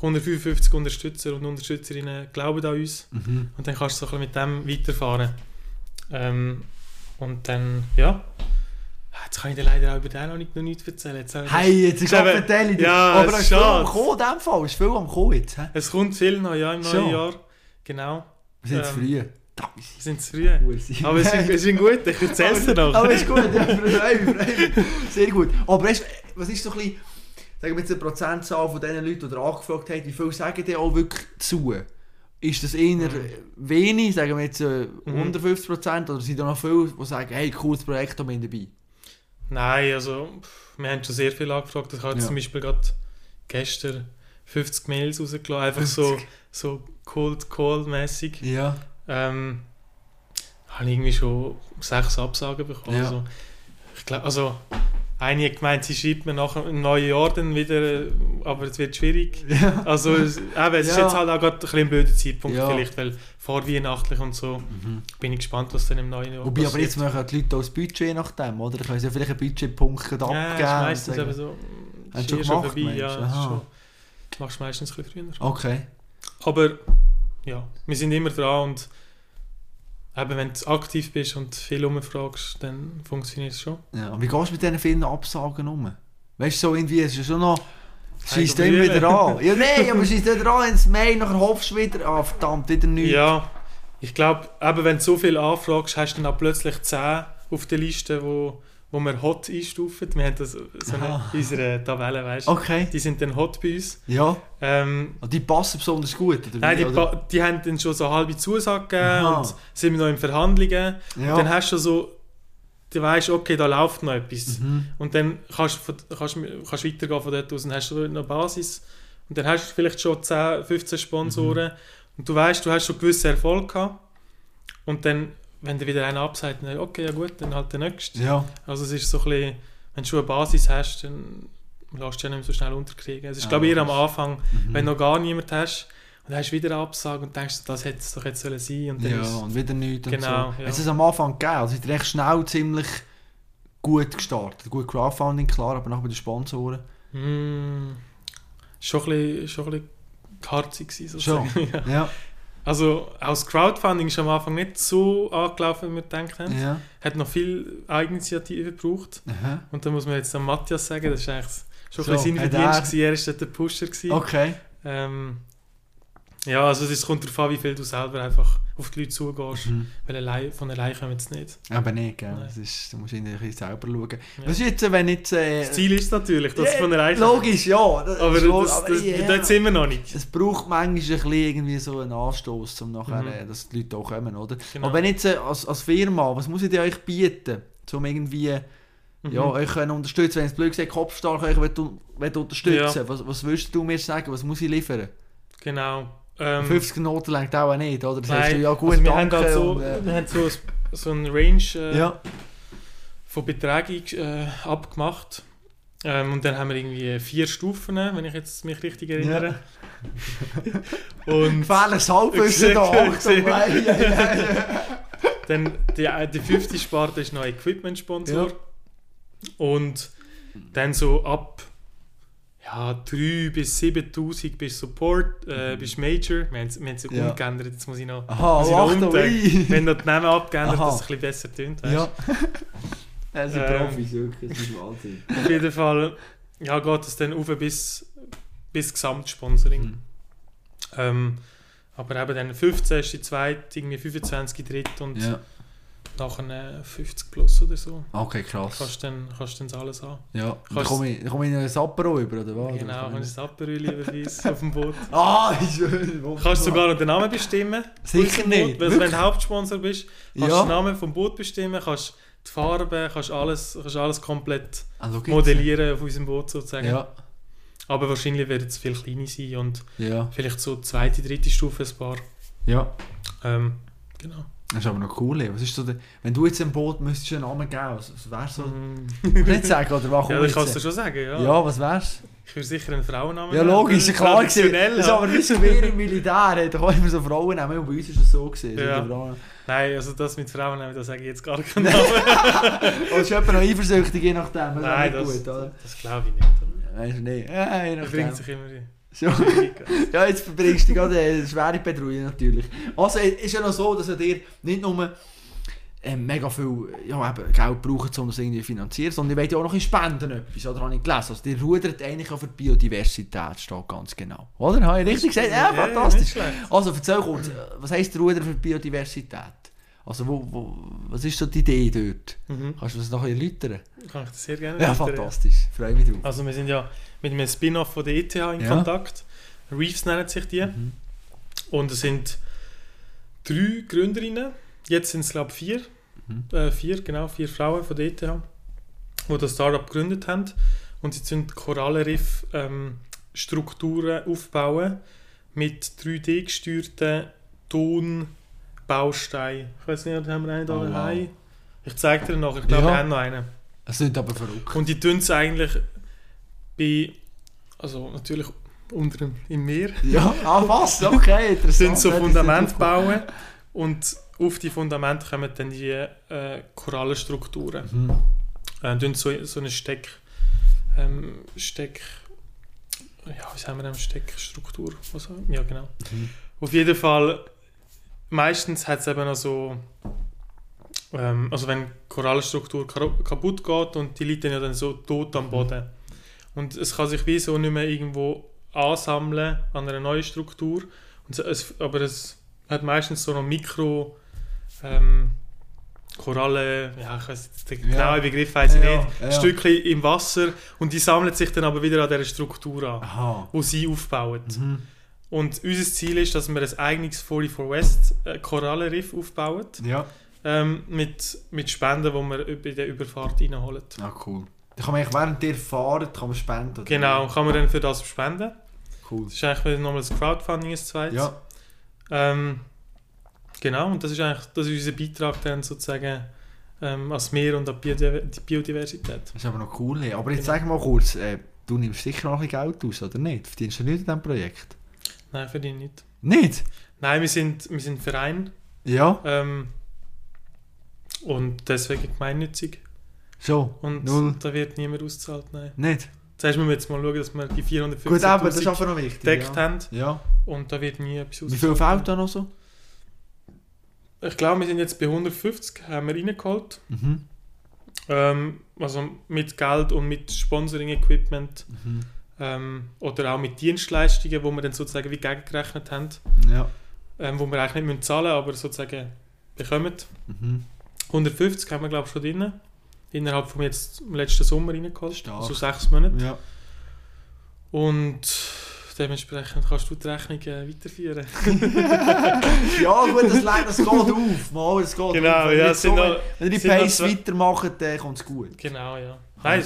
155 Unterstützer und Unterstützerinnen glauben an uns Mhm. und dann kannst du so ein mit dem weiterfahren. Ähm, und dann, ja, jetzt kann ich dir leider auch über den noch nicht noch nichts erzählen. Jetzt, Hey, jetzt ist gerade vertellt. Ja, aber es es ist viel am. Kommen, in dem Fall. Es ist viel am Kommen jetzt. He? Es kommt viel noch, ja, im neuen. Jahr. Genau, Wir sind zu Ähm, früh. Da, wir sind zu früh. Aber es ist, es ist gut, ich erzähle es dir noch. Aber ist gut, ja, freu mich, freu mich. Sehr gut. Aber weißt, was ist so ein bisschen sagen wir jetzt eine Prozentzahl von den Leuten, die ihr angefragt habt, wie viel sagen die auch wirklich zu? Ist das eher Mhm. wenig, sagen wir jetzt äh, Mhm. unter 50% oder sind da noch viele, die sagen, hey, cooles Projekt, da bin ich dabei? Nein, also wir haben schon sehr viel angefragt. Ich habe Ja. zum Beispiel gerade gestern 50 Mails rausgelassen, einfach so, so cold call mäßig Ja. ähm, habe ich irgendwie schon sechs Absagen bekommen. Ja. Also, ich glaube, also hat gemeint, sie schreibt mir nach einem neuen Jahr dann wieder, aber es wird schwierig. Ja. Also es, eben, es ist Ja. jetzt halt auch gerade ein bisschen ein blöder Zeitpunkt Ja. vielleicht, weil vorweihnachtlich und so bin ich gespannt, was dann im neuen Jahr Wobei, aber jetzt passiert. machen die Leute auch das Budget nach dem, oder? Da können sie ja vielleicht einen Budgetpunkt Ja, abgeben. ist und meistens eben so, Hast ist du eh gemacht, vorbei, meinst ja, ist schon, machst du meistens ein bisschen früher. Okay. Aber ja, wir sind immer dran und eben, wenn du aktiv bist und viel umfragst, dann funktioniert es schon. Ja. Und wie gehst du mit diesen vielen Absagen um? Weißt du, so irgendwie, es ist ja schon noch... Schießt Hey, immer wieder an. Ja, nein, aber schießt wieder an ins Mail, nachher hoffst du wieder, ah, verdammt, wieder nichts. Ja, ich glaube, eben wenn du so viel anfragst, hast du dann auch plötzlich 10 auf der Liste, wo, wo wir hot einstufen. Wir haben das so eine, Aha. unsere Tabelle, weißt du. Okay. Die sind dann hot bei uns. Ja. Ähm, Und die passen besonders gut, oder nein, die, oder? die haben dann schon so halbe Zusage gegeben und sind noch in Verhandlungen. Ja. Dann hast du so, du weißt, okay, da läuft noch etwas. Mhm. Und dann kannst du kannst, kannst weitergehen von dort aus und hast du noch Basis. Und dann hast du vielleicht schon 10, 15 Sponsoren Mhm. und du weißt, du hast schon gewissen Erfolg gehabt. Und dann, wenn dir wieder einer absagt, dann okay, ja gut, dann halt der nächste. Ja. Also es ist so ein bisschen, wenn du schon eine Basis hast, dann lässt du ja nicht mehr so schnell unterkriegen. Es ist Ah, glaube ich eher am. Anfang, Mhm. wenn du noch gar niemand hast und dann hast du wieder eine Absage und denkst, das hätte es doch jetzt sollen sein und dann Ja, ist und wieder nichts und Genau, so. ja. Es ist am Anfang gegeben, also ist recht schnell ziemlich gut gestartet. Gut Crowdfunding, klar, aber nachher bei den Sponsoren. Mm, schon ein bisschen, schon ein bisschen harzig gewesen, sozusagen. ja. Ja. Also das Crowdfunding ist am Anfang nicht so angelaufen, wie wir gedacht haben. Ja. Hat noch viel Eigeninitiative gebraucht. Aha. Und da muss man jetzt an Matthias sagen, das ist eigentlich schon So, ein bisschen sein hat Verdienst er- dort der Pusher gewesen. Okay. Ähm, ja, also es kommt darauf an, wie viel du selber einfach auf die Leute zugehst. Mhm. Weil allein, von allein kommen es nicht. Aber nicht, gell? Nein. Das ist, du musst ein bisschen selber schauen. Ja. Was ist jetzt, wenn jetzt... Äh, Das Ziel ist natürlich, dass ja, von allein Logisch, ja. Das, Aber logisch, das, das, ja. dort sind wir noch nicht. Es braucht manchmal ein bisschen irgendwie so einen Anstoß, um nachher, Mhm. äh, dass die Leute auch kommen, oder? Genau. Aber wenn jetzt äh, als, als Firma, was muss ich dir euch bieten, um irgendwie Mhm. ja, euch können unterstützen, wenn es blöd gesagt Kopfstark euch will, will unterstützen Ja. was, was würdest du mir sagen, was muss ich liefern? Genau. Ähm, 50 Noten längt auch nicht, oder? Das heißt, Nein, du, ja gut, also wir haben halt so, und, äh, wir haben so, ein, so eine Range äh, ja, von Beträgen äh, abgemacht. Ähm, und dann haben wir irgendwie vier Stufen, wenn ich jetzt mich richtig erinnere. Und gefährliches Halbwissen da, Achtung, ei, ei. dann die, äh, die fünfte Sparte ist noch Equipment-Sponsor. Ja. Und dann so ab ja, 3 bis 7000 bis Support, äh, bis Major. Wir haben es ja umgeändert, jetzt muss ich noch, Aha, muss ich noch umdenken. Wir haben noch die Namen abgeändert, Aha. dass es ein bisschen besser tönt. Ja. Sind Ähm, Profis, wirklich, das ist Wahnsinn. Auf jeden Fall ja, geht es dann auf bis, bis Gesamtsponsoring. Mhm. Ähm, aber eben dann 15 ist die zweite, irgendwie 25 die dritte und Ja, nachher äh, 50 plus oder so. okay, krass. Kannst dann, kannst dann das alles an. Ja, dann Kannst- komme ich, dann komme ich in ein Apero über, oder was? genau, kannst du das Aperöli überweisen auf dem Boot. Ah, schön. Kannst sogar noch den Namen bestimmen. Sicher nicht. Boot, weil wenn du Hauptsponsor bist, kannst du Ja. den Namen vom Boot bestimmen, kannst die Farbe, kannst alles, kannst alles komplett jetzt. modellieren auf unserem Boot sozusagen. Ja, Aber wahrscheinlich werden es viel kleiner sein und ja, vielleicht so zweite, dritte Stufe ein paar. ja. Ähm, genau. Das ist aber noch cool. ey. Was ist so der, wenn du jetzt ein Boot müsstest einen Namen geben, was, was wär's so? Mm. Nicht sagen, oder was ja, das kannst du jetzt? schon sagen, ja. Ja, was wär's? Ich würde sicher einen Frauennamen Ja, nehmen, logisch, ist klar gewesen. Das ist aber wie Gewehr im Militär, doch auch immer so Frauen nehmen. Und bei uns ist es so gewesen. so Ja. Frauen- Nein, also das mit Frauennamen, das sage ich jetzt gar keinen Namen. Oder ist jemand noch eifersüchtig, je nachdem? Das Nein, das, gut, oder? das glaube ich nicht. Weißt du nicht? Ja, je Er nachdem. bringt sich immer die So. Ja, jetzt verbringst du gerade eine schwere Patrouille natürlich. Also, es ist ja noch so, dass ihr nicht nur ähm, mega viel ja, eben Geld braucht, um das irgendwie finanzieren, sondern ihr wollt ja auch noch in Spenden etwas, oder habe ich gelesen? Also, ihr rudert eigentlich für die Biodiversität, steht ganz genau. Oder? Habe ich richtig gesagt? Ja, fantastisch. Also, erzähl kurz, äh, was heisst Ruder für Biodiversität? Also wo, wo, was ist so die Idee dort? Mhm. Kannst du das noch erläutern? Kann ich das sehr gerne Ja, erläutern, fantastisch. Freue mich drauf. Also wir sind ja mit einem Spin-off von der ETH in Ja. Kontakt. Reefs nennen sich die. Mhm. Und es sind drei Gründerinnen. Jetzt sind es glaube ich vier. Mhm. Äh, vier, genau, vier Frauen von der ETH, die das Startup gegründet haben. Und sie sind Korallenriff ähm, Strukturen aufbauen mit 3D gesteuerten Tonbausteinen. Ich weiß nicht, haben wir einen da Oh, wow. Ich zeige dir noch, ich glaube, Ja. wir haben noch einen. Es sind aber verrückt. Und die tun es eigentlich bei, also natürlich unter dem, im Meer, Ja, ah was? Okay, interessant. sind so Ja, das Fundament ist bauen und auf die Fundamente kommen dann die äh, Korallenstrukturen. Mhm. Äh, tun so, so eine Steck, ähm, Steck, ja, wie sagen wir denn, Steckstruktur? Was, ja, genau. Mhm. Auf jeden Fall, meistens hat es eben noch so, ähm, also wenn die Korallenstruktur kaputt geht und die liegen ja dann so tot am Boden. Und es kann sich wie so nicht mehr irgendwo ansammeln an einer neuen Struktur. Und es, aber es hat meistens so noch Mikro ähm, Korallen, ja, ich weiß den Ja. genauen Begriff weiß ich Ja, nicht, ja. Stückchen im Wasser und die sammeln sich dann aber wieder an dieser Struktur an, Aha. wo sie aufbauen. Mhm. Und unser Ziel ist, dass wir ein eigenes 44 West äh, Korallenriff aufbauen. Ja. Ähm, mit, mit Spenden, die wir bei der Überfahrt reinholen. Ah, cool. Da kann man eigentlich während ihr fahrt, kann man spenden. oder? Genau, kann man dann für das spenden. Cool. Das ist eigentlich nochmal das Crowdfunding, das zweite. Ja. Ähm, genau, und das ist eigentlich das ist unser Beitrag dann sozusagen ähm, als Meer und an die Biodiver- die Biodiversität. Das ist aber noch cool. hey. Aber jetzt Genau. sag mal kurz, äh, du nimmst sicher noch ein Geld aus, oder nicht? Verdienst du nicht in diesem Projekt? Nein, für die nicht. Nicht? Nein, wir sind, wir sind Verein Ja. ähm, und deswegen gemeinnützig. So. Und Null. da wird niemand ausgezahlt, nein. Nicht? Zuerst müssen wir jetzt mal schauen, dass wir die Gut, aber das ist 450'000 einfach noch wichtig. gedeckt ja. haben Ja. und da wird nie etwas Wie viel fehlt da noch so? Ich glaube, wir sind jetzt bei 150, haben wir reingeholt. Mhm. Ähm, also mit Geld und mit Sponsoring-Equipment Mhm. Ähm, oder auch mit Dienstleistungen, wo wir dann sozusagen wie gegengerechnet haben, Ja. ähm, wo wir eigentlich nicht müssen zahlen aber sozusagen bekommen. Mhm. 150 haben wir glaube ich schon drin. Innerhalb vom jetzt letzten Sommer reingeholt, Stark. so sechs Monate. Ja. Und dementsprechend kannst du die Rechnung äh, weiterführen. ja, gut, das, das geht auf. Mal, es geht Genau, auf. Wenn ja, so, noch- wenn ihr die Pace weitermacht, dann kommt es gut. genau, ja. Kann Nein,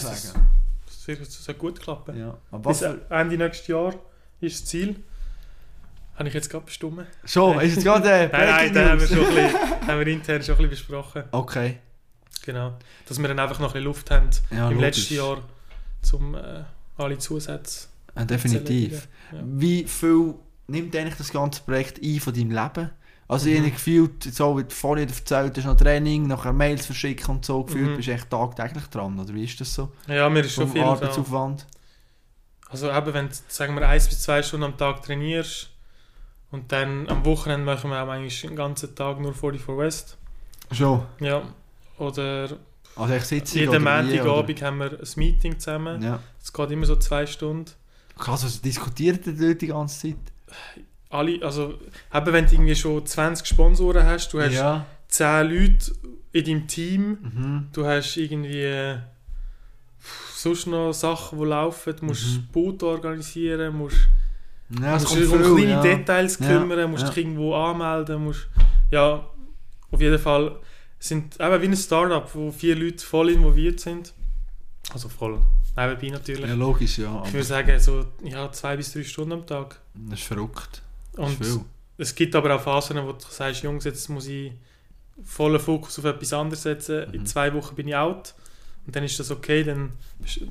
es, wird gut klappen. Ja. Aber Bis für, Ende nächstes Jahr ist das Ziel. Habe ich jetzt gerade bestimmt. schon, ist jetzt gerade äh, Nein, nein, da haben wir, schon ein bisschen, haben wir intern schon ein bisschen besprochen. Okay. Genau. Dass wir dann einfach noch ein bisschen Luft haben Ja, im logisch. letzten Jahr, um äh, alle Zusätze Ja, definitiv. zelebrieren. Wie viel nimmt eigentlich das ganze Projekt ein von deinem Leben? Also Mhm. ich habe gefühlt, so wie du vorhin erzählt hast, noch Training, nachher Mails verschicken und so, gefühlt Mhm. bist du echt tagtäglich dran, oder wie ist das so? Ja, mir ist schon viel. Arbeitsaufwand? Also eben, wenn du, sagen wir, eins bis zwei Stunden am Tag trainierst und dann am Wochenende machen wir auch eigentlich den ganzen Tag nur 44 West. Schon. Ja. Oder Also ich sitze jeden Montagabend haben wir ein Meeting zusammen. Ja. Es geht immer so zwei Stunden. Krass, was diskutiert ihr die ganze Zeit? Alle, also eben wenn du irgendwie schon 20 Sponsoren hast, du hast ja. 10 Leute in deinem Team, Mhm. du hast irgendwie sonst noch Sachen, die laufen, du musst Mhm. Boot organisieren, musst, Ja, musst dich um kleine ja. Details Ja, kümmern, musst ja. dich irgendwo anmelden, musst, ja, auf jeden Fall sind eben wie ein Startup, wo vier Leute voll involviert sind, also voll, nebenbei natürlich. Ja, logisch, ja. ich würde sagen, so ja, zwei bis drei Stunden am Tag. das ist verrückt. Und es gibt aber auch Phasen, wo du sagst, Jungs, jetzt muss ich vollen Fokus auf etwas anderes setzen. In Mhm. zwei Wochen bin ich out. Und dann ist das okay, dann,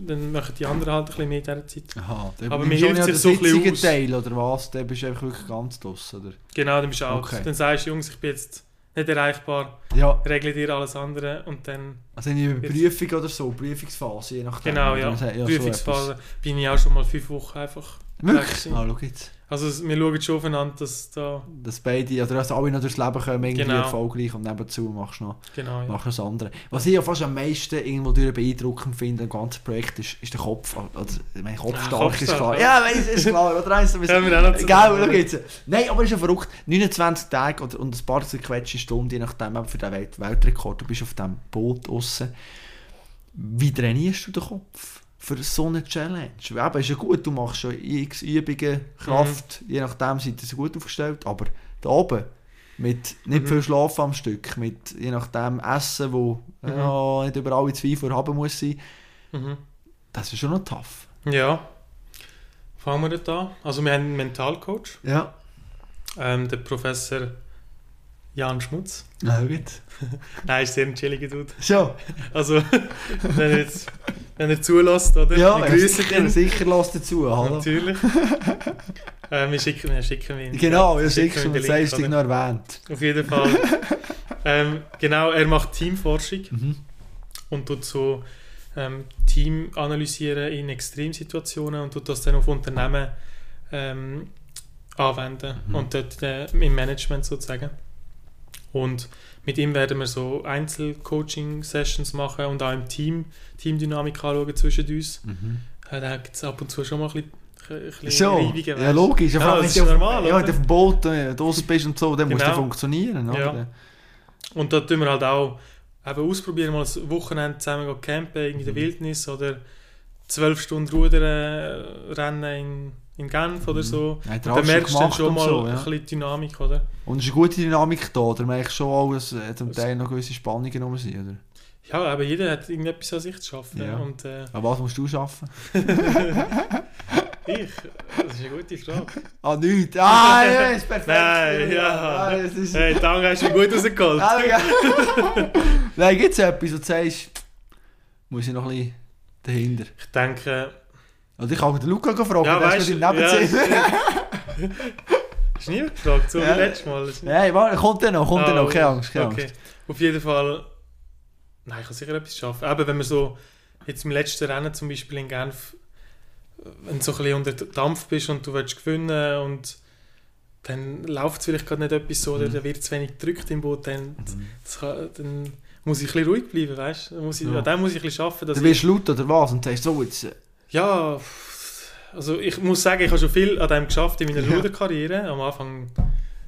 dann machen die anderen halt ein bisschen mehr in dieser Zeit. Aha, dann Aber mir hilft sich so ein bisschen aus. Teil, oder was? Dann bist du einfach wirklich ganz draus, oder? Genau, dann bist du out. Okay. Dann sagst du, Jungs, ich bin jetzt nicht erreichbar, Ja, regle dir alles andere und dann, also in Prüfung oder so, Prüfungsphase, je nachdem. genau, ja, Man sagt, so Prüfungsphase, bin ich auch schon mal fünf Wochen einfach Wirklich? Ah, schau jetzt. Also wir schauen schon aufeinander, dass da... Dass beide, oder dass alle noch durchs Leben kommen, irgendwie Genau. erfolgreich und nebenzu machst du noch, Genau, ja. machst noch das andere. Was ich ja fast am meisten irgendwo durch beeindruckend finde im ganzen Projekt, ist, ist der Kopf. Also, mein Kopf Ja, stark Kopf ist klar. ja. Ja, ist klar. Oder eins, wir Können wir auch noch zu- Gell, da geht's. Nein, aber es ist ja verrückt. 29 Tage oder, und ein paar zerquetschte Stunden, je nachdem, für den Welt Weltrekord. Du bist auf diesem Boot draussen. Wie trainierst du den Kopf für so eine Challenge? Weil Eben, ist ja gut, du machst schon x Übungen, Kraft, je nachdem ihr so gut aufgestellt. Aber da oben, mit nicht Mhm. viel Schlaf am Stück, mit je nachdem Essen, wo Mhm. ja, nicht über alle Zweifel haben muss sein, Mhm. das ist schon noch tough. Ja. Fangen wir dort an. Also wir haben einen Mentalcoach, Ja. ähm, der Professor Jan Schmutz. Na gut. Nein, ist sehr ein chilliger Dude. Schon. Also, wenn er jetzt wenn er zulässt, oder? Ja, grüßen sicher, ihn. sicher lass dazu. Hallo. Natürlich. ähm, wir schicken, wir schicken ihn. Genau, ja, ihm du sagst Link, dich noch erwähnt. Auf jeden Fall. ähm, genau, er macht Teamforschung Mhm. und tut so ähm, Team analysieren in Extremsituationen und tut das dann auf Unternehmen ähm, anwenden Mhm. und dort äh, im Management sozusagen. Und mit ihm werden wir so Einzel-Coaching-Sessions machen und auch im Team Teamdynamik anschauen zwischen uns. Mhm. Äh, da gibt es ab und zu schon mal ein bisschen, So, Reibungen, ja logisch. Ja, Ja, das ist normal, Ja, auf dem Boot äh, draussen bist und so, dann muss Genau. das funktionieren. Oder? Ja. Und da tun wir halt auch eben ausprobieren, mal ein Wochenende zusammen campen in der Mhm. Wildnis oder zwölf Stunden Rudern äh, rennen in, in Genf oder so. Ja, dann merkst du dann schon mal so, ein ja. bisschen Dynamik, oder? Und es ist eine gute Dynamik da, oder merkst schon auch, dass äh, zum Teil noch gewisse Spannungen rum sind, oder? Ja, aber jeder hat irgendetwas an sich zu schaffen. Ja. Und äh, An was musst du arbeiten? ich, das ist eine gute Frage. Ah, nichts. Ah, ja, ist perfekt. Nein, ja. Ah, das ist... Hey, Tanga hast du gut rausgeholt. Ah. Nein, gibt es etwas, wo du sagst, muss ich noch ein bisschen dahinter? Ich denke, Also ich habe den Luca gefragt, Ja, der ist du, neben ja, ja, hast du nie gefragt, so Ja. wie letztes Mal. Nicht- Nein, warte, kommt dann noch, kommt dann noch, keine Angst, keine okay. Angst. Auf jeden Fall, nein, ich kann sicher etwas schaffen. Aber wenn man so, jetzt im letzten Rennen zum Beispiel in Genf, wenn du so ein bisschen unter Dampf bist und du willst gewinnen und dann läuft es vielleicht gerade nicht etwas so, oder Mhm. dann wird zu wenig gedrückt im Boot, dann, das kann, dann muss ich ein bisschen ruhig bleiben, weißt du? Dann muss ich, Ja. ja. Dann muss ich ein bisschen schaffen, dass Du ich, wirst laut oder was und sagst so, jetzt... ja, also ich muss sagen, ich habe schon viel an dem geschafft in meiner Ja. Ruderkarriere. Am Anfang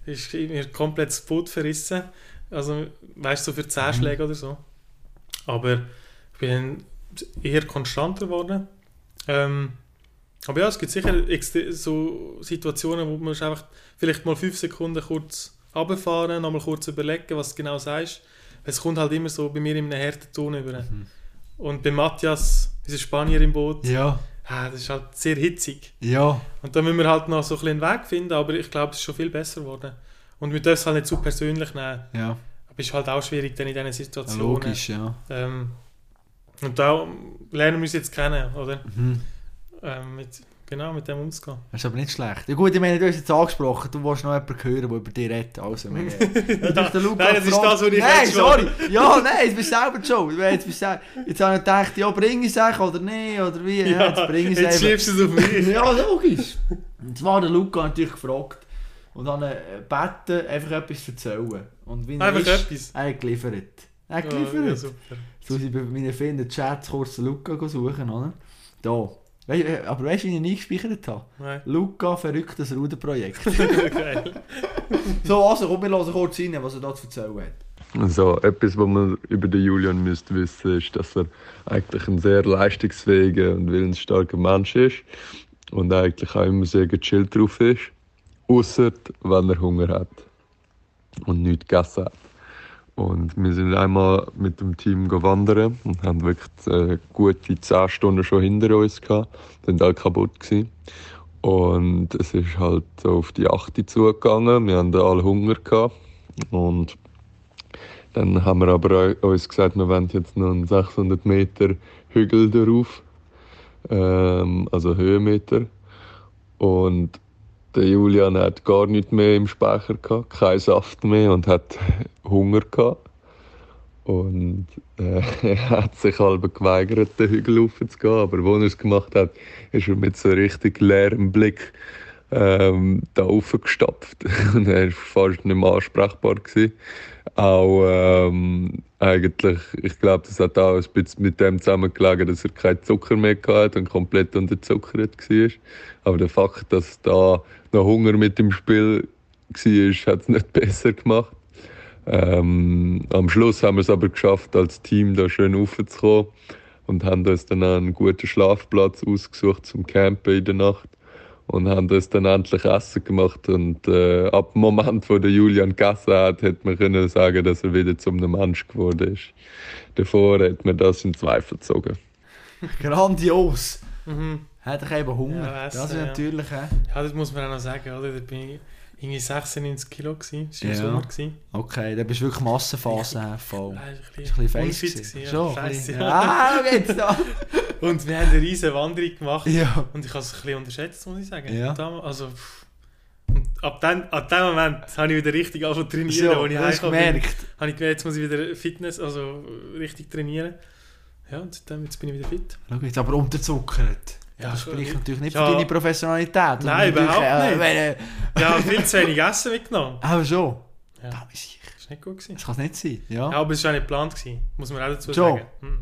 ist mir komplett das Boot verrissen. Also, weißt du, so für 10 Mhm. Schläge oder so. Aber ich bin eher konstanter geworden. Ähm, aber ja, es gibt sicher so Situationen, wo man einfach vielleicht mal 5 Sekunden kurz runterfahren, nochmal kurz überlegen, was du genau sagst. Es kommt halt immer so bei mir in einem harten Ton über. Und bei Matthias, unser Spanier im Boot, Ja, ah, das ist halt sehr hitzig. ja. Und da müssen wir halt noch so ein bisschen einen Weg finden, aber ich glaube, es ist schon viel besser geworden. Und wir dürfen es halt nicht zu persönlich nehmen. Ja, Aber es ist halt auch schwierig dann in diesen ja Situationen. logisch, ja. Ähm, und da lernen wir uns jetzt kennen, oder? Mhm. Ähm, mit, genau, mit dem umzugehen. Das ist aber nicht schlecht. Ja gut, ich meine, du hast jetzt angesprochen, du willst noch jemanden hören, der über dich redet. Also, wir- Jetzt ist der Luca Nein, das ist das, was ich Nein, sorry. Ja, nein, jetzt bist du selber schon. Jetzt, bist du, jetzt habe ich gedacht, ja, bringe ich es oder nicht, oder wie. Ja, Ja, jetzt bringe ich es schiebst du es auf mich. Ja, logisch. Und zwar der Luca natürlich gefragt und dann äh, gebeten, einfach etwas erzählen. Und wie Einfach ist, etwas. er hat geliefert. Er hat Ja, geliefert. ja, super. So sie bei meinen Freunden Chats kurz den Luca suchen, oder? Da. Wei- äh, aber weißt du, wie ich ihn eingespeichert habe? Nein. Luca, verrücktes Ruderprojekt. Geil. so, also komm, wir hören kurz rein, was er da zu erzählen hat. Also, etwas, was man über den Julian müsste wissen, ist, dass er eigentlich ein sehr leistungsfähiger und willensstarker Mensch ist und eigentlich auch immer sehr gechillt drauf ist, außer wenn er Hunger hat und nichts gegessen hat. Und wir sind einmal mit dem Team wandern und haben wirklich äh, gute 10 Stunden schon hinter uns gehabt. Sind alle kaputt gewesen. Und es ist halt so auf die 8 zugegangen. Wir haben alle Hunger gehabt. Und dann haben wir aber uns gesagt, wir wollen jetzt noch einen 600 Meter Hügel darauf, ähm, also Höhenmeter. Und der Julian hat gar nichts mehr im Speicher gehabt, keinen Saft mehr und hat Hunger gehabt. Und äh, er hat sich halb geweigert, den Hügel raufzugehen. Aber als er es gemacht hat, ist er mit so richtig leerem Blick ähm, da aufgestapft. und er war fast nicht mehr ansprechbar. Gewesen. Auch ähm, eigentlich, ich glaube, das hat auch ein bisschen mit dem zusammengelegen, dass er keinen Zucker mehr hatte und komplett unterzuckert war. Aber der Fakt, dass da noch Hunger mit im Spiel war, hat es nicht besser gemacht. Ähm, am Schluss haben wir es aber geschafft, als Team da schön raufzukommen und haben uns dann einen guten Schlafplatz ausgesucht zum Campen in der Nacht und haben uns dann endlich Essen gemacht und äh, ab dem Moment, wo der Julian gegessen hat, hätte man können sagen, dass er wieder zum einem Mensch geworden ist. Davor hat man das in Zweifel gezogen. Grandios! Mhm. Hätte ich eben Hunger. Ja, das ist Essen, ja. natürlich, hä? Ja, das muss man auch noch sagen, oder? Da bin ich irgendwie 96 Kilo gewesen. Das war im Ja. Sommer. Gewesen. Okay, dann bist du wirklich Massenphase, hä? Voll. Nein, ein bisschen gewesen. Schon, ja. Scheisse, bisschen. ja. Ah, jetzt da! Und wir haben eine riesige Wanderung gemacht. Ja. Und ich habe es ein bisschen unterschätzt, muss ich sagen. Ja. Damals, also, pff. und ab dem, ab dem Moment habe ich wieder richtig angefangen zu trainieren. So, als ich heimgekommen bin, habe ich gemerkt, jetzt muss ich wieder Fitness, also richtig trainieren. Ja, und seitdem, jetzt bin ich wieder fit. Schau jetzt, aber unterzuckert. Ja, das spricht natürlich nicht ja. für deine Professionalität. Nein, überhaupt nicht. Ja, viel zu wenig Essen mitgenommen. Aber schon. Ja. Da ist sicher. Das war nicht gut. Gewesen. Das kann es nicht sein. Ja. Ja, aber es war auch nicht geplant, gewesen, muss man auch dazu sagen. Hm.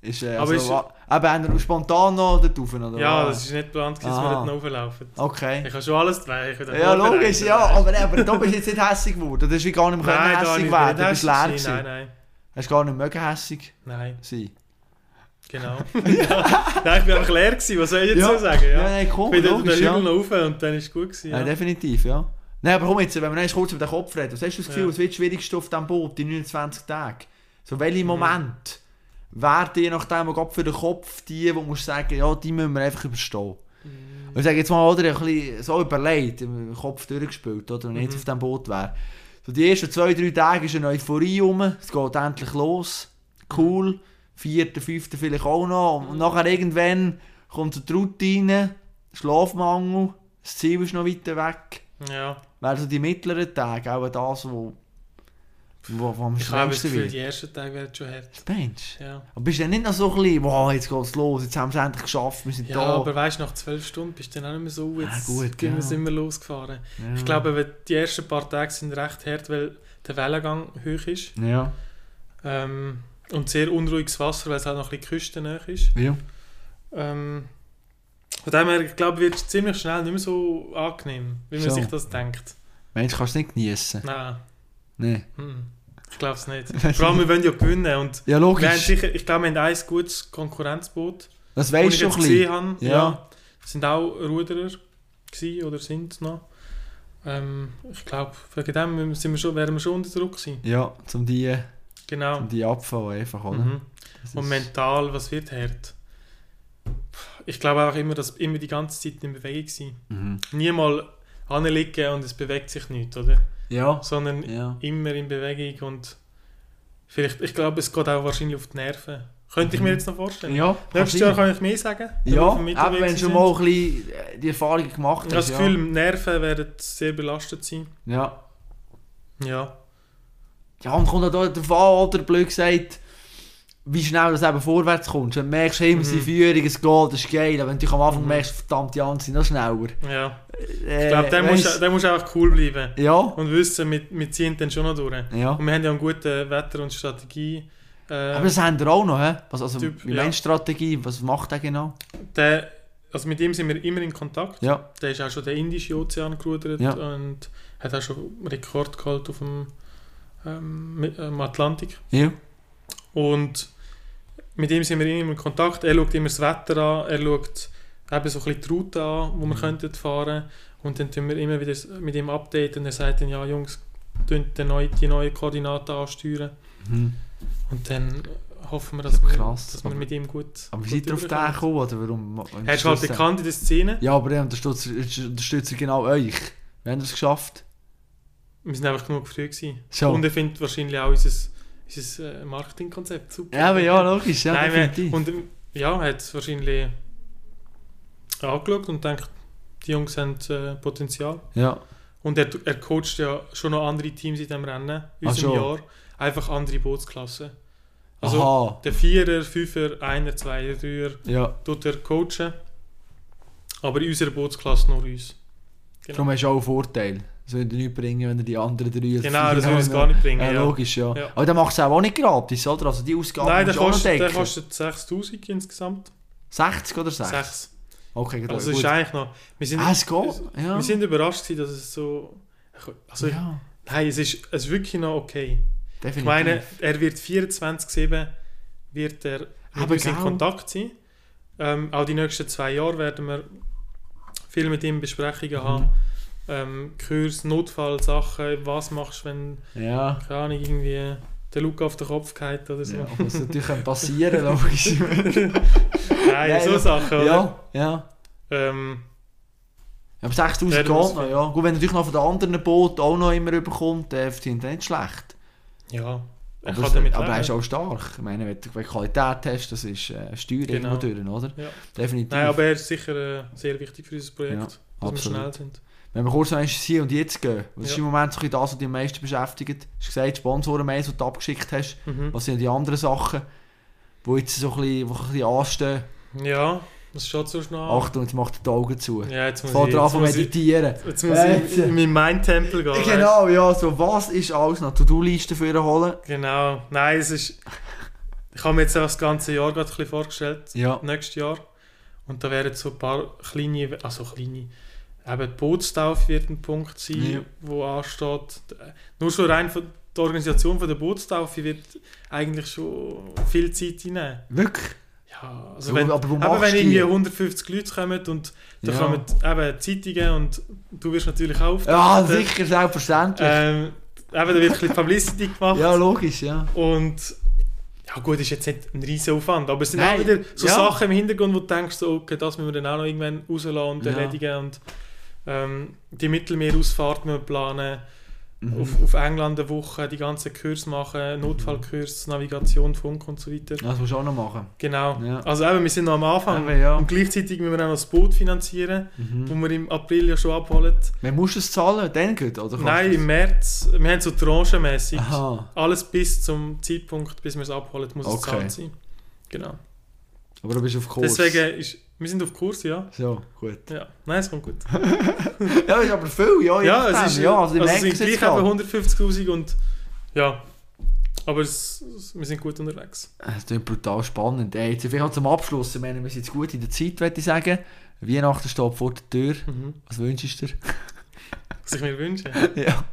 Ist, äh, Aber also, ist- wa- eben, haben wir spontan noch dort rauf, oder Ja, was? das ist nicht geplant, gewesen, dass wir dort noch hochlaufen. Okay. Ich habe schon alles ich habe Ja, logisch, ja. Aber, aber da bist du jetzt nicht hässig geworden. Das ist wie gar nicht mehr Nein, hässig werden. Du nicht bist leer gewesen. Nein, nein, Hast gar nicht mögen hässig nein, sein. Genau. ja. Nein, ich war einfach leer, gewesen, was soll ich jetzt Ja. so sagen? Ja. Ja, nein, komm, ich bin logisch, ja. Rauf und dann war es gut. Gewesen, Ja, ja. definitiv, ja. Nein, aber komm jetzt, wenn wir noch kurz über den Kopf reden. Was hast du das Gefühl, was wird das Schwierigste auf diesem Boot, die 29 Tage? So, welche Mhm. Momente werden je nachdem, gerade für den Kopf, die, wo du sagen, ja, die müssen wir einfach überstehen? Mhm. Und ich sage jetzt mal, oder, ein bisschen so überlegt, im Kopf durchgespielt, oder, wenn ich jetzt Mhm. auf diesem Boot wäre. So, die ersten zwei, drei Tage ist eine Euphorie rum, es geht endlich los, cool, vierte, fünfte vielleicht auch noch, und Mhm. nachher irgendwann kommt die Routine, Schlafmangel, das Ziel ist noch weiter weg. Ja, Wären so die mittleren Tage auch das, wo, wo, wo am ich schlimmsten wird. die ersten Tage werden schon hart. Mensch. Ja, Aber bist du dann nicht noch so ein bisschen, wow, jetzt geht's los, jetzt haben wir es endlich geschafft, wir sind ja da. aber weißt du, nach zwölf Stunden bist du dann auch nicht mehr so, Ja, jetzt gut, gehen wir ja. sind wir losgefahren. ja. Ich glaube, die ersten paar Tage sind recht hart, weil der Wellengang hoch ist. Ja. Ähm, und sehr unruhiges Wasser, weil es halt noch ein bisschen küstennähe ist. Ja. Ähm, von dem her, ich glaube, wird es ziemlich schnell nicht mehr so angenehm, wie man So. sich das denkt. Mensch, kannst du nicht genießen. Nein, Nee. hm, ich glaube es nicht. Vor allem, wir wollen ja gewinnen und Ja, logisch. sicher, ich glaube, wir haben ein gutes Konkurrenzboot. Das weißt ich du schon ein bisschen. gesehen habe. Ja. Ja. Sind auch Ruderer gewesen, oder sind es noch. Ähm, ich glaube, wegen dem sind wir schon, wären wir schon unter Druck gewesen. Ja, zum die, Genau. die abfallen einfach, oder? Mhm. Und mental, was wird hart? Ich glaube auch immer, dass immer die ganze Zeit in Bewegung sein. Mhm. Nie mal anliegen und es bewegt sich nicht, oder? Ja. Sondern Ja. immer in Bewegung und vielleicht, ich glaube, es geht auch wahrscheinlich auf die Nerven. Könnte ich mir jetzt noch vorstellen. Ja, Nächstes Jahr kann ich mehr sagen. Ja, eben wenn du schon mal ein bisschen äh, die Erfahrung gemacht Ich habe hast. das ja. Gefühl, Nerven werden sehr belastet sein. Ja. Ja. Ja, und kommt auch darauf an, oder blöd gesagt, wie schnell das eben vorwärts kommt. Wenn du merkst, hey, wir sind Mhm. Führung, es geht, das ist geil. Aber wenn du am Anfang Mhm. merkst, verdammt, die anderen sind noch schneller. ja. Äh, Ich glaube, der, muss, weisst- der muss einfach cool bleiben. Ja. Und wissen, wir, wir ziehen dann schon noch durch. Ja. Und wir haben ja einen guten Wetter- und Strategie. Äh, Aber das haben wir auch noch, hä? Was, also, Typ, wie ja. Strategie? Was macht der genau? der, also mit ihm sind wir immer in Kontakt. Ja. Der ist auch schon den Indischen Ozean gerudert Ja. und hat auch schon Rekord gehalten auf dem ähm, mit- ähm, Atlantik. Ja. Und mit ihm sind wir immer in Kontakt. Er schaut immer das Wetter an, er schaut eben so ein bisschen die Route an, wo wir Mhm. könnten fahren Und dann tun wir immer wieder mit ihm updaten und er sagt dann, ja Jungs, die neue, die neue Koordinaten ansteuern. Mhm. Und dann hoffen wir, dass, wir, Krass, dass wir aber- mit ihm gut Aber wie seid ihr auf den gekommen? Oder warum? Er ist halt bekannt in der Szene. Ja, aber er unterstützt, unterstützt er genau euch. Wir haben es geschafft. Wir sind einfach genug früh gewesen. So. Und er findet wahrscheinlich auch unser, unser äh, Marketingkonzept super. Ja, aber ja, logisch. Ja, Nein, wir, und ja, er hat es wahrscheinlich angeschaut und denkt, die Jungs haben äh, Potenzial. ja. Und er, er coacht ja schon noch andere Teams in diesem Rennen, in unserem so. Jahr. Einfach andere Bootsklassen. Also Aha. der Vierer, Fünfer, Einer, Zweier, Dreier Ja. tut er coachen. Aber in unserer Bootsklasse nur uns. Genau. Darum hast du auch einen Vorteil. Das würde nichts bringen, wenn er die anderen drei Genau, das würde es haben. gar nicht bringen. Ja, Ja. logisch, ja. Ja. Aber dann machst du es auch nicht gratis, oder? Also die Ausgaben Nein, der kostet, der kostet 6000 insgesamt. 60 oder 6? 6. Okay, gut. Also ist eigentlich noch... Wir sind, ah, es geht, ja. wir sind überrascht dass es so... Also, ja, Nein, es ist, es ist wirklich noch okay. definitiv. Ich meine, er wird 24-7 wird er mit Aber uns in? Kontakt sein. Ähm, auch die nächsten zwei Jahre werden wir viel mit ihm Besprechungen Mhm. haben. Ähm, Kurs, Notfallsachen, was machst du, wenn, ja. keine Ahnung, irgendwie der Luke auf den Kopf geht oder so. ja. Das natürlich kann passieren, logisch. Nein, Ja, so ja. Sachen, oder? ja, ja. Ähm, Aber 6000 Ja, geht noch, ja. Gut, wenn natürlich noch von den anderen Booten auch noch immer überkommt, dann er nicht schlecht. ja, er Aber, kann damit aber er ist auch stark. Ich meine, wenn du Qualität hast, das ist äh, Steuer Genau. durch, oder? Ja. Definitiv. Nein, aber er ist sicher äh, sehr wichtig für unser Projekt, Ja, dass wir absolut. schnell sind. Wenn wir kurz noch Hier und Jetzt gehen, was ist Ja. im Moment so das, was dich am meisten beschäftigt? Du hast gesagt, Sponsoren-Mails, die du abgeschickt hast. Mhm. Was sind die anderen Sachen, die jetzt so ein bisschen, ein bisschen anstehen? Ja, das schaut so schnell an. Achtung, jetzt macht die Augen zu. Ja, jetzt muss Fällt ich, jetzt zu muss ich, meditieren. jetzt muss Jetzt. ich in meinen Mindtempel gehen. weißt Genau, ja, so was ist alles noch To-Do-Liste für holen? Genau. Nein, es ist... Ich habe mir jetzt auch das ganze Jahr gerade ein bisschen vorgestellt. Ja. Nächstes Jahr. Und da wären so ein paar kleine... Also kleine... Eben die Bootstaufe wird ein Punkt sein, Ja. wo ansteht. Nur schon rein von der Organisation von der Bootstaufe wird eigentlich schon viel Zeit einnehmen. Wirklich? Ja, also Ja, wenn, aber wo eben wenn irgendwie die? 150 Leute kommen und da Ja. kommen eben Zeitungen und du wirst natürlich auch Ja, sicher, selbstverständlich. Ähm, eben, da wird ein bisschen Publicity gemacht. ja, logisch, ja. Und ja gut, ist jetzt nicht ein riesen Aufwand, aber es sind Nein, auch wieder so ja. Sachen im Hintergrund, wo du denkst, so, okay, das müssen wir dann auch noch irgendwann rauslassen und Ja. erledigen und ähm, die Mittelmeerausfahrt planen, Mhm. auf, auf England eine Woche, die ganzen Kurs machen, Notfallkurs, Navigation, Funk und so weiter. Das musst du auch noch machen. Genau. Ja. Also eben, wir sind noch am Anfang Eben, ja. und gleichzeitig müssen wir auch noch das Boot finanzieren, Mhm. wo wir im April ja schon abholen. Wann musst du es zahlen? Dann geht, oder? Nein, im März, wir haben so tranchenmässig. es- Aha. Alles bis zum Zeitpunkt, bis wir es abholen, muss es Okay. gezahlt sein. Genau. Aber du bist auf Kurs. Deswegen ist, wir sind auf Kurs, ja. So, gut. Ja, nein, es kommt gut. Ja, ist aber viel, ja. ja, es ist, ja, also, also, es sind es gleich eben gerade. 150'000 und ja, aber es, es, wir sind gut unterwegs. Das ist brutal spannend. Ey, jetzt vielleicht zum Abschluss. Ich meine, wir sind jetzt gut in der Zeit, würde ich sagen. Weihnachten steht vor der Tür. Mhm. Was wünschst du dir? Was ich mir wünsche. Ja.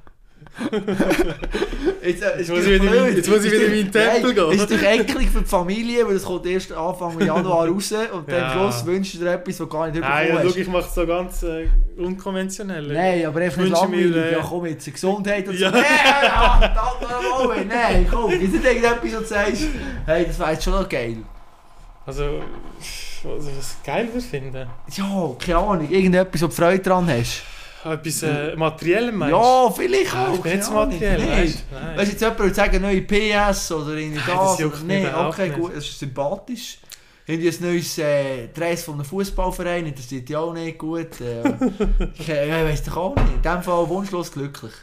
Jetzt, äh, Jetzt muss ich wieder jetzt muss ich wieder in meinen Tempel gehen. Ist natürlich eklig für die Familie, weil das kommt erst Anfang Januar raus und dann Ja. am Schluss wünschst du dir etwas, was gar nicht Nein, überkommen ja, hast. schau, ich mache es so ganz äh, unkonventionell. Nein, aber einfach nicht wünsche mir, langweilig. äh, ja, komm jetzt, Gesundheit und so. Ja. Nein, ja, nochmal, nein, komm. Ist nicht irgendetwas, wo du sagst, hey, das wäre jetzt schon noch geil. Also, was ich geil würde finden. Ja, keine Ahnung, irgendetwas, wo du Freude dran hast. Etwas äh, Materiellem meinst Ja, vielleicht Ah, auch. ich bin Ahnung, materiell, weißt du? Nein. Jetzt jemand würde sagen, neue PS oder irgendwie Nein, das. das mich nee, überhaupt okay, nicht. gut, das ist sympathisch. Irgendwie ein neues äh, Dress von einem Fußballverein interessiert dich auch nicht gut. Äh, ich äh, weiss doch auch nicht. In dem Fall wunschlos glücklich.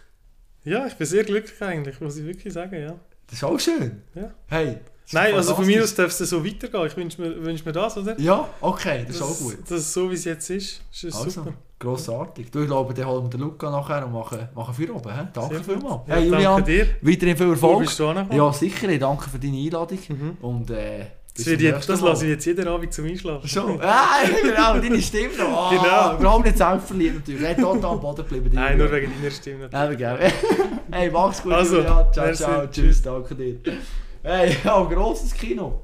Ja, ich bin sehr glücklich eigentlich, muss ich wirklich sagen, ja. Das ist auch schön. Ja. Hey. Das Nein, also von mir aus fantastisch. darf es so weitergehen. Ich wünsche mir, wünsch mir das, oder? Ja, okay, das ist auch gut. Das ist so, wie es jetzt ist. Das ist Also, super. grossartig. Du, ich glaube, dann holen wir den Luca nachher und machen, machen für oben. He? Danke vielmals. Ja, hey Julian, Danke dir. weiterhin viel Erfolg. bist du? Ja, sicher. Ich danke für deine Einladung. Mhm. Und äh, Das, jetzt, das lasse ich jetzt jeden Abend zum Einschlafen. So, ah, genau, deine Stimme noch. Ah, Genau. Überhaupt nicht selbstverliebt natürlich. Er total am Boden geblieben. Nein, nur wegen deiner Stimme. natürlich. Eben, gell. hey, mach's gut, Also, Julian. Ciao, merci. ciao. Tschüss, danke dir. Hey, ja, grosses Kino.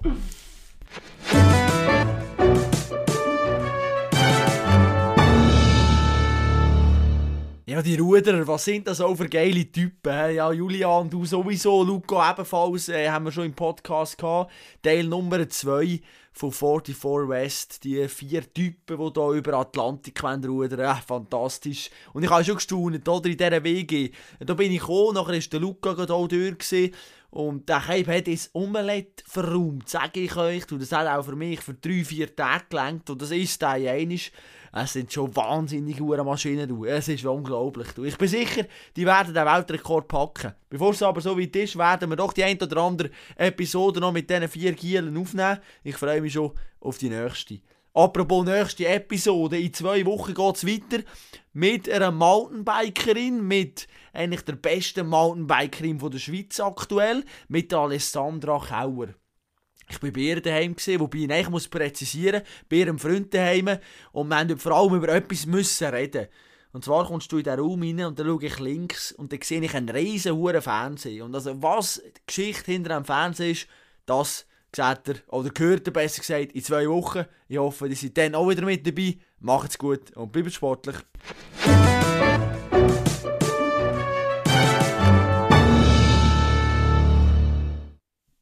Ja, die Ruderer, was sind das auch für geile Typen? Ja, Julian, du sowieso, Luco ebenfalls, äh, haben wir schon im Podcast gehabt. Teil Nummer 2 von 44 West. Die vier Typen, die hier über Atlantik rudern äh, fantastisch. Und ich habe schon gestaunt, oder, in dieser Wege. Da bin ich gekommen, nachher war der Luca gerade auch durch. Gewesen. Und der Keib hat ins Omelett verräumt, sage ich euch. Und das hat auch für mich für drei, vier Tage gelangt. Und das ist der einisch. Es sind schon wahnsinnig hohe Maschinen. Du. Es ist unglaublich. Du. Ich bin sicher, die werden den Weltrekord packen. Bevor es aber so weit ist, werden wir doch die ein oder andere Episode noch mit diesen vier Gielen aufnehmen. Ich freue mich schon auf die nächste. Apropos nächste Episode, in zwei Wochen geht es weiter mit einer Mountainbikerin, mit eigentlich der besten Mountainbikerin von der Schweiz aktuell, mit Alessandra Kauer. Ich war bei ihr daheim, wobei ich eigentlich muss präzisieren bei ihrem Freund daheim und wir mussten vor allem über etwas müssen reden. Und zwar kommst du in den Raum rein und dann schaue ich links und dann sehe ich einen riesen Fernseher. Und also was die Geschichte hinter dem Fernseher ist, das sagt er, oder gehört er besser gesagt, in zwei Wochen. Ich hoffe, ihr seid dann auch wieder mit dabei. Macht's gut und bleibt sportlich.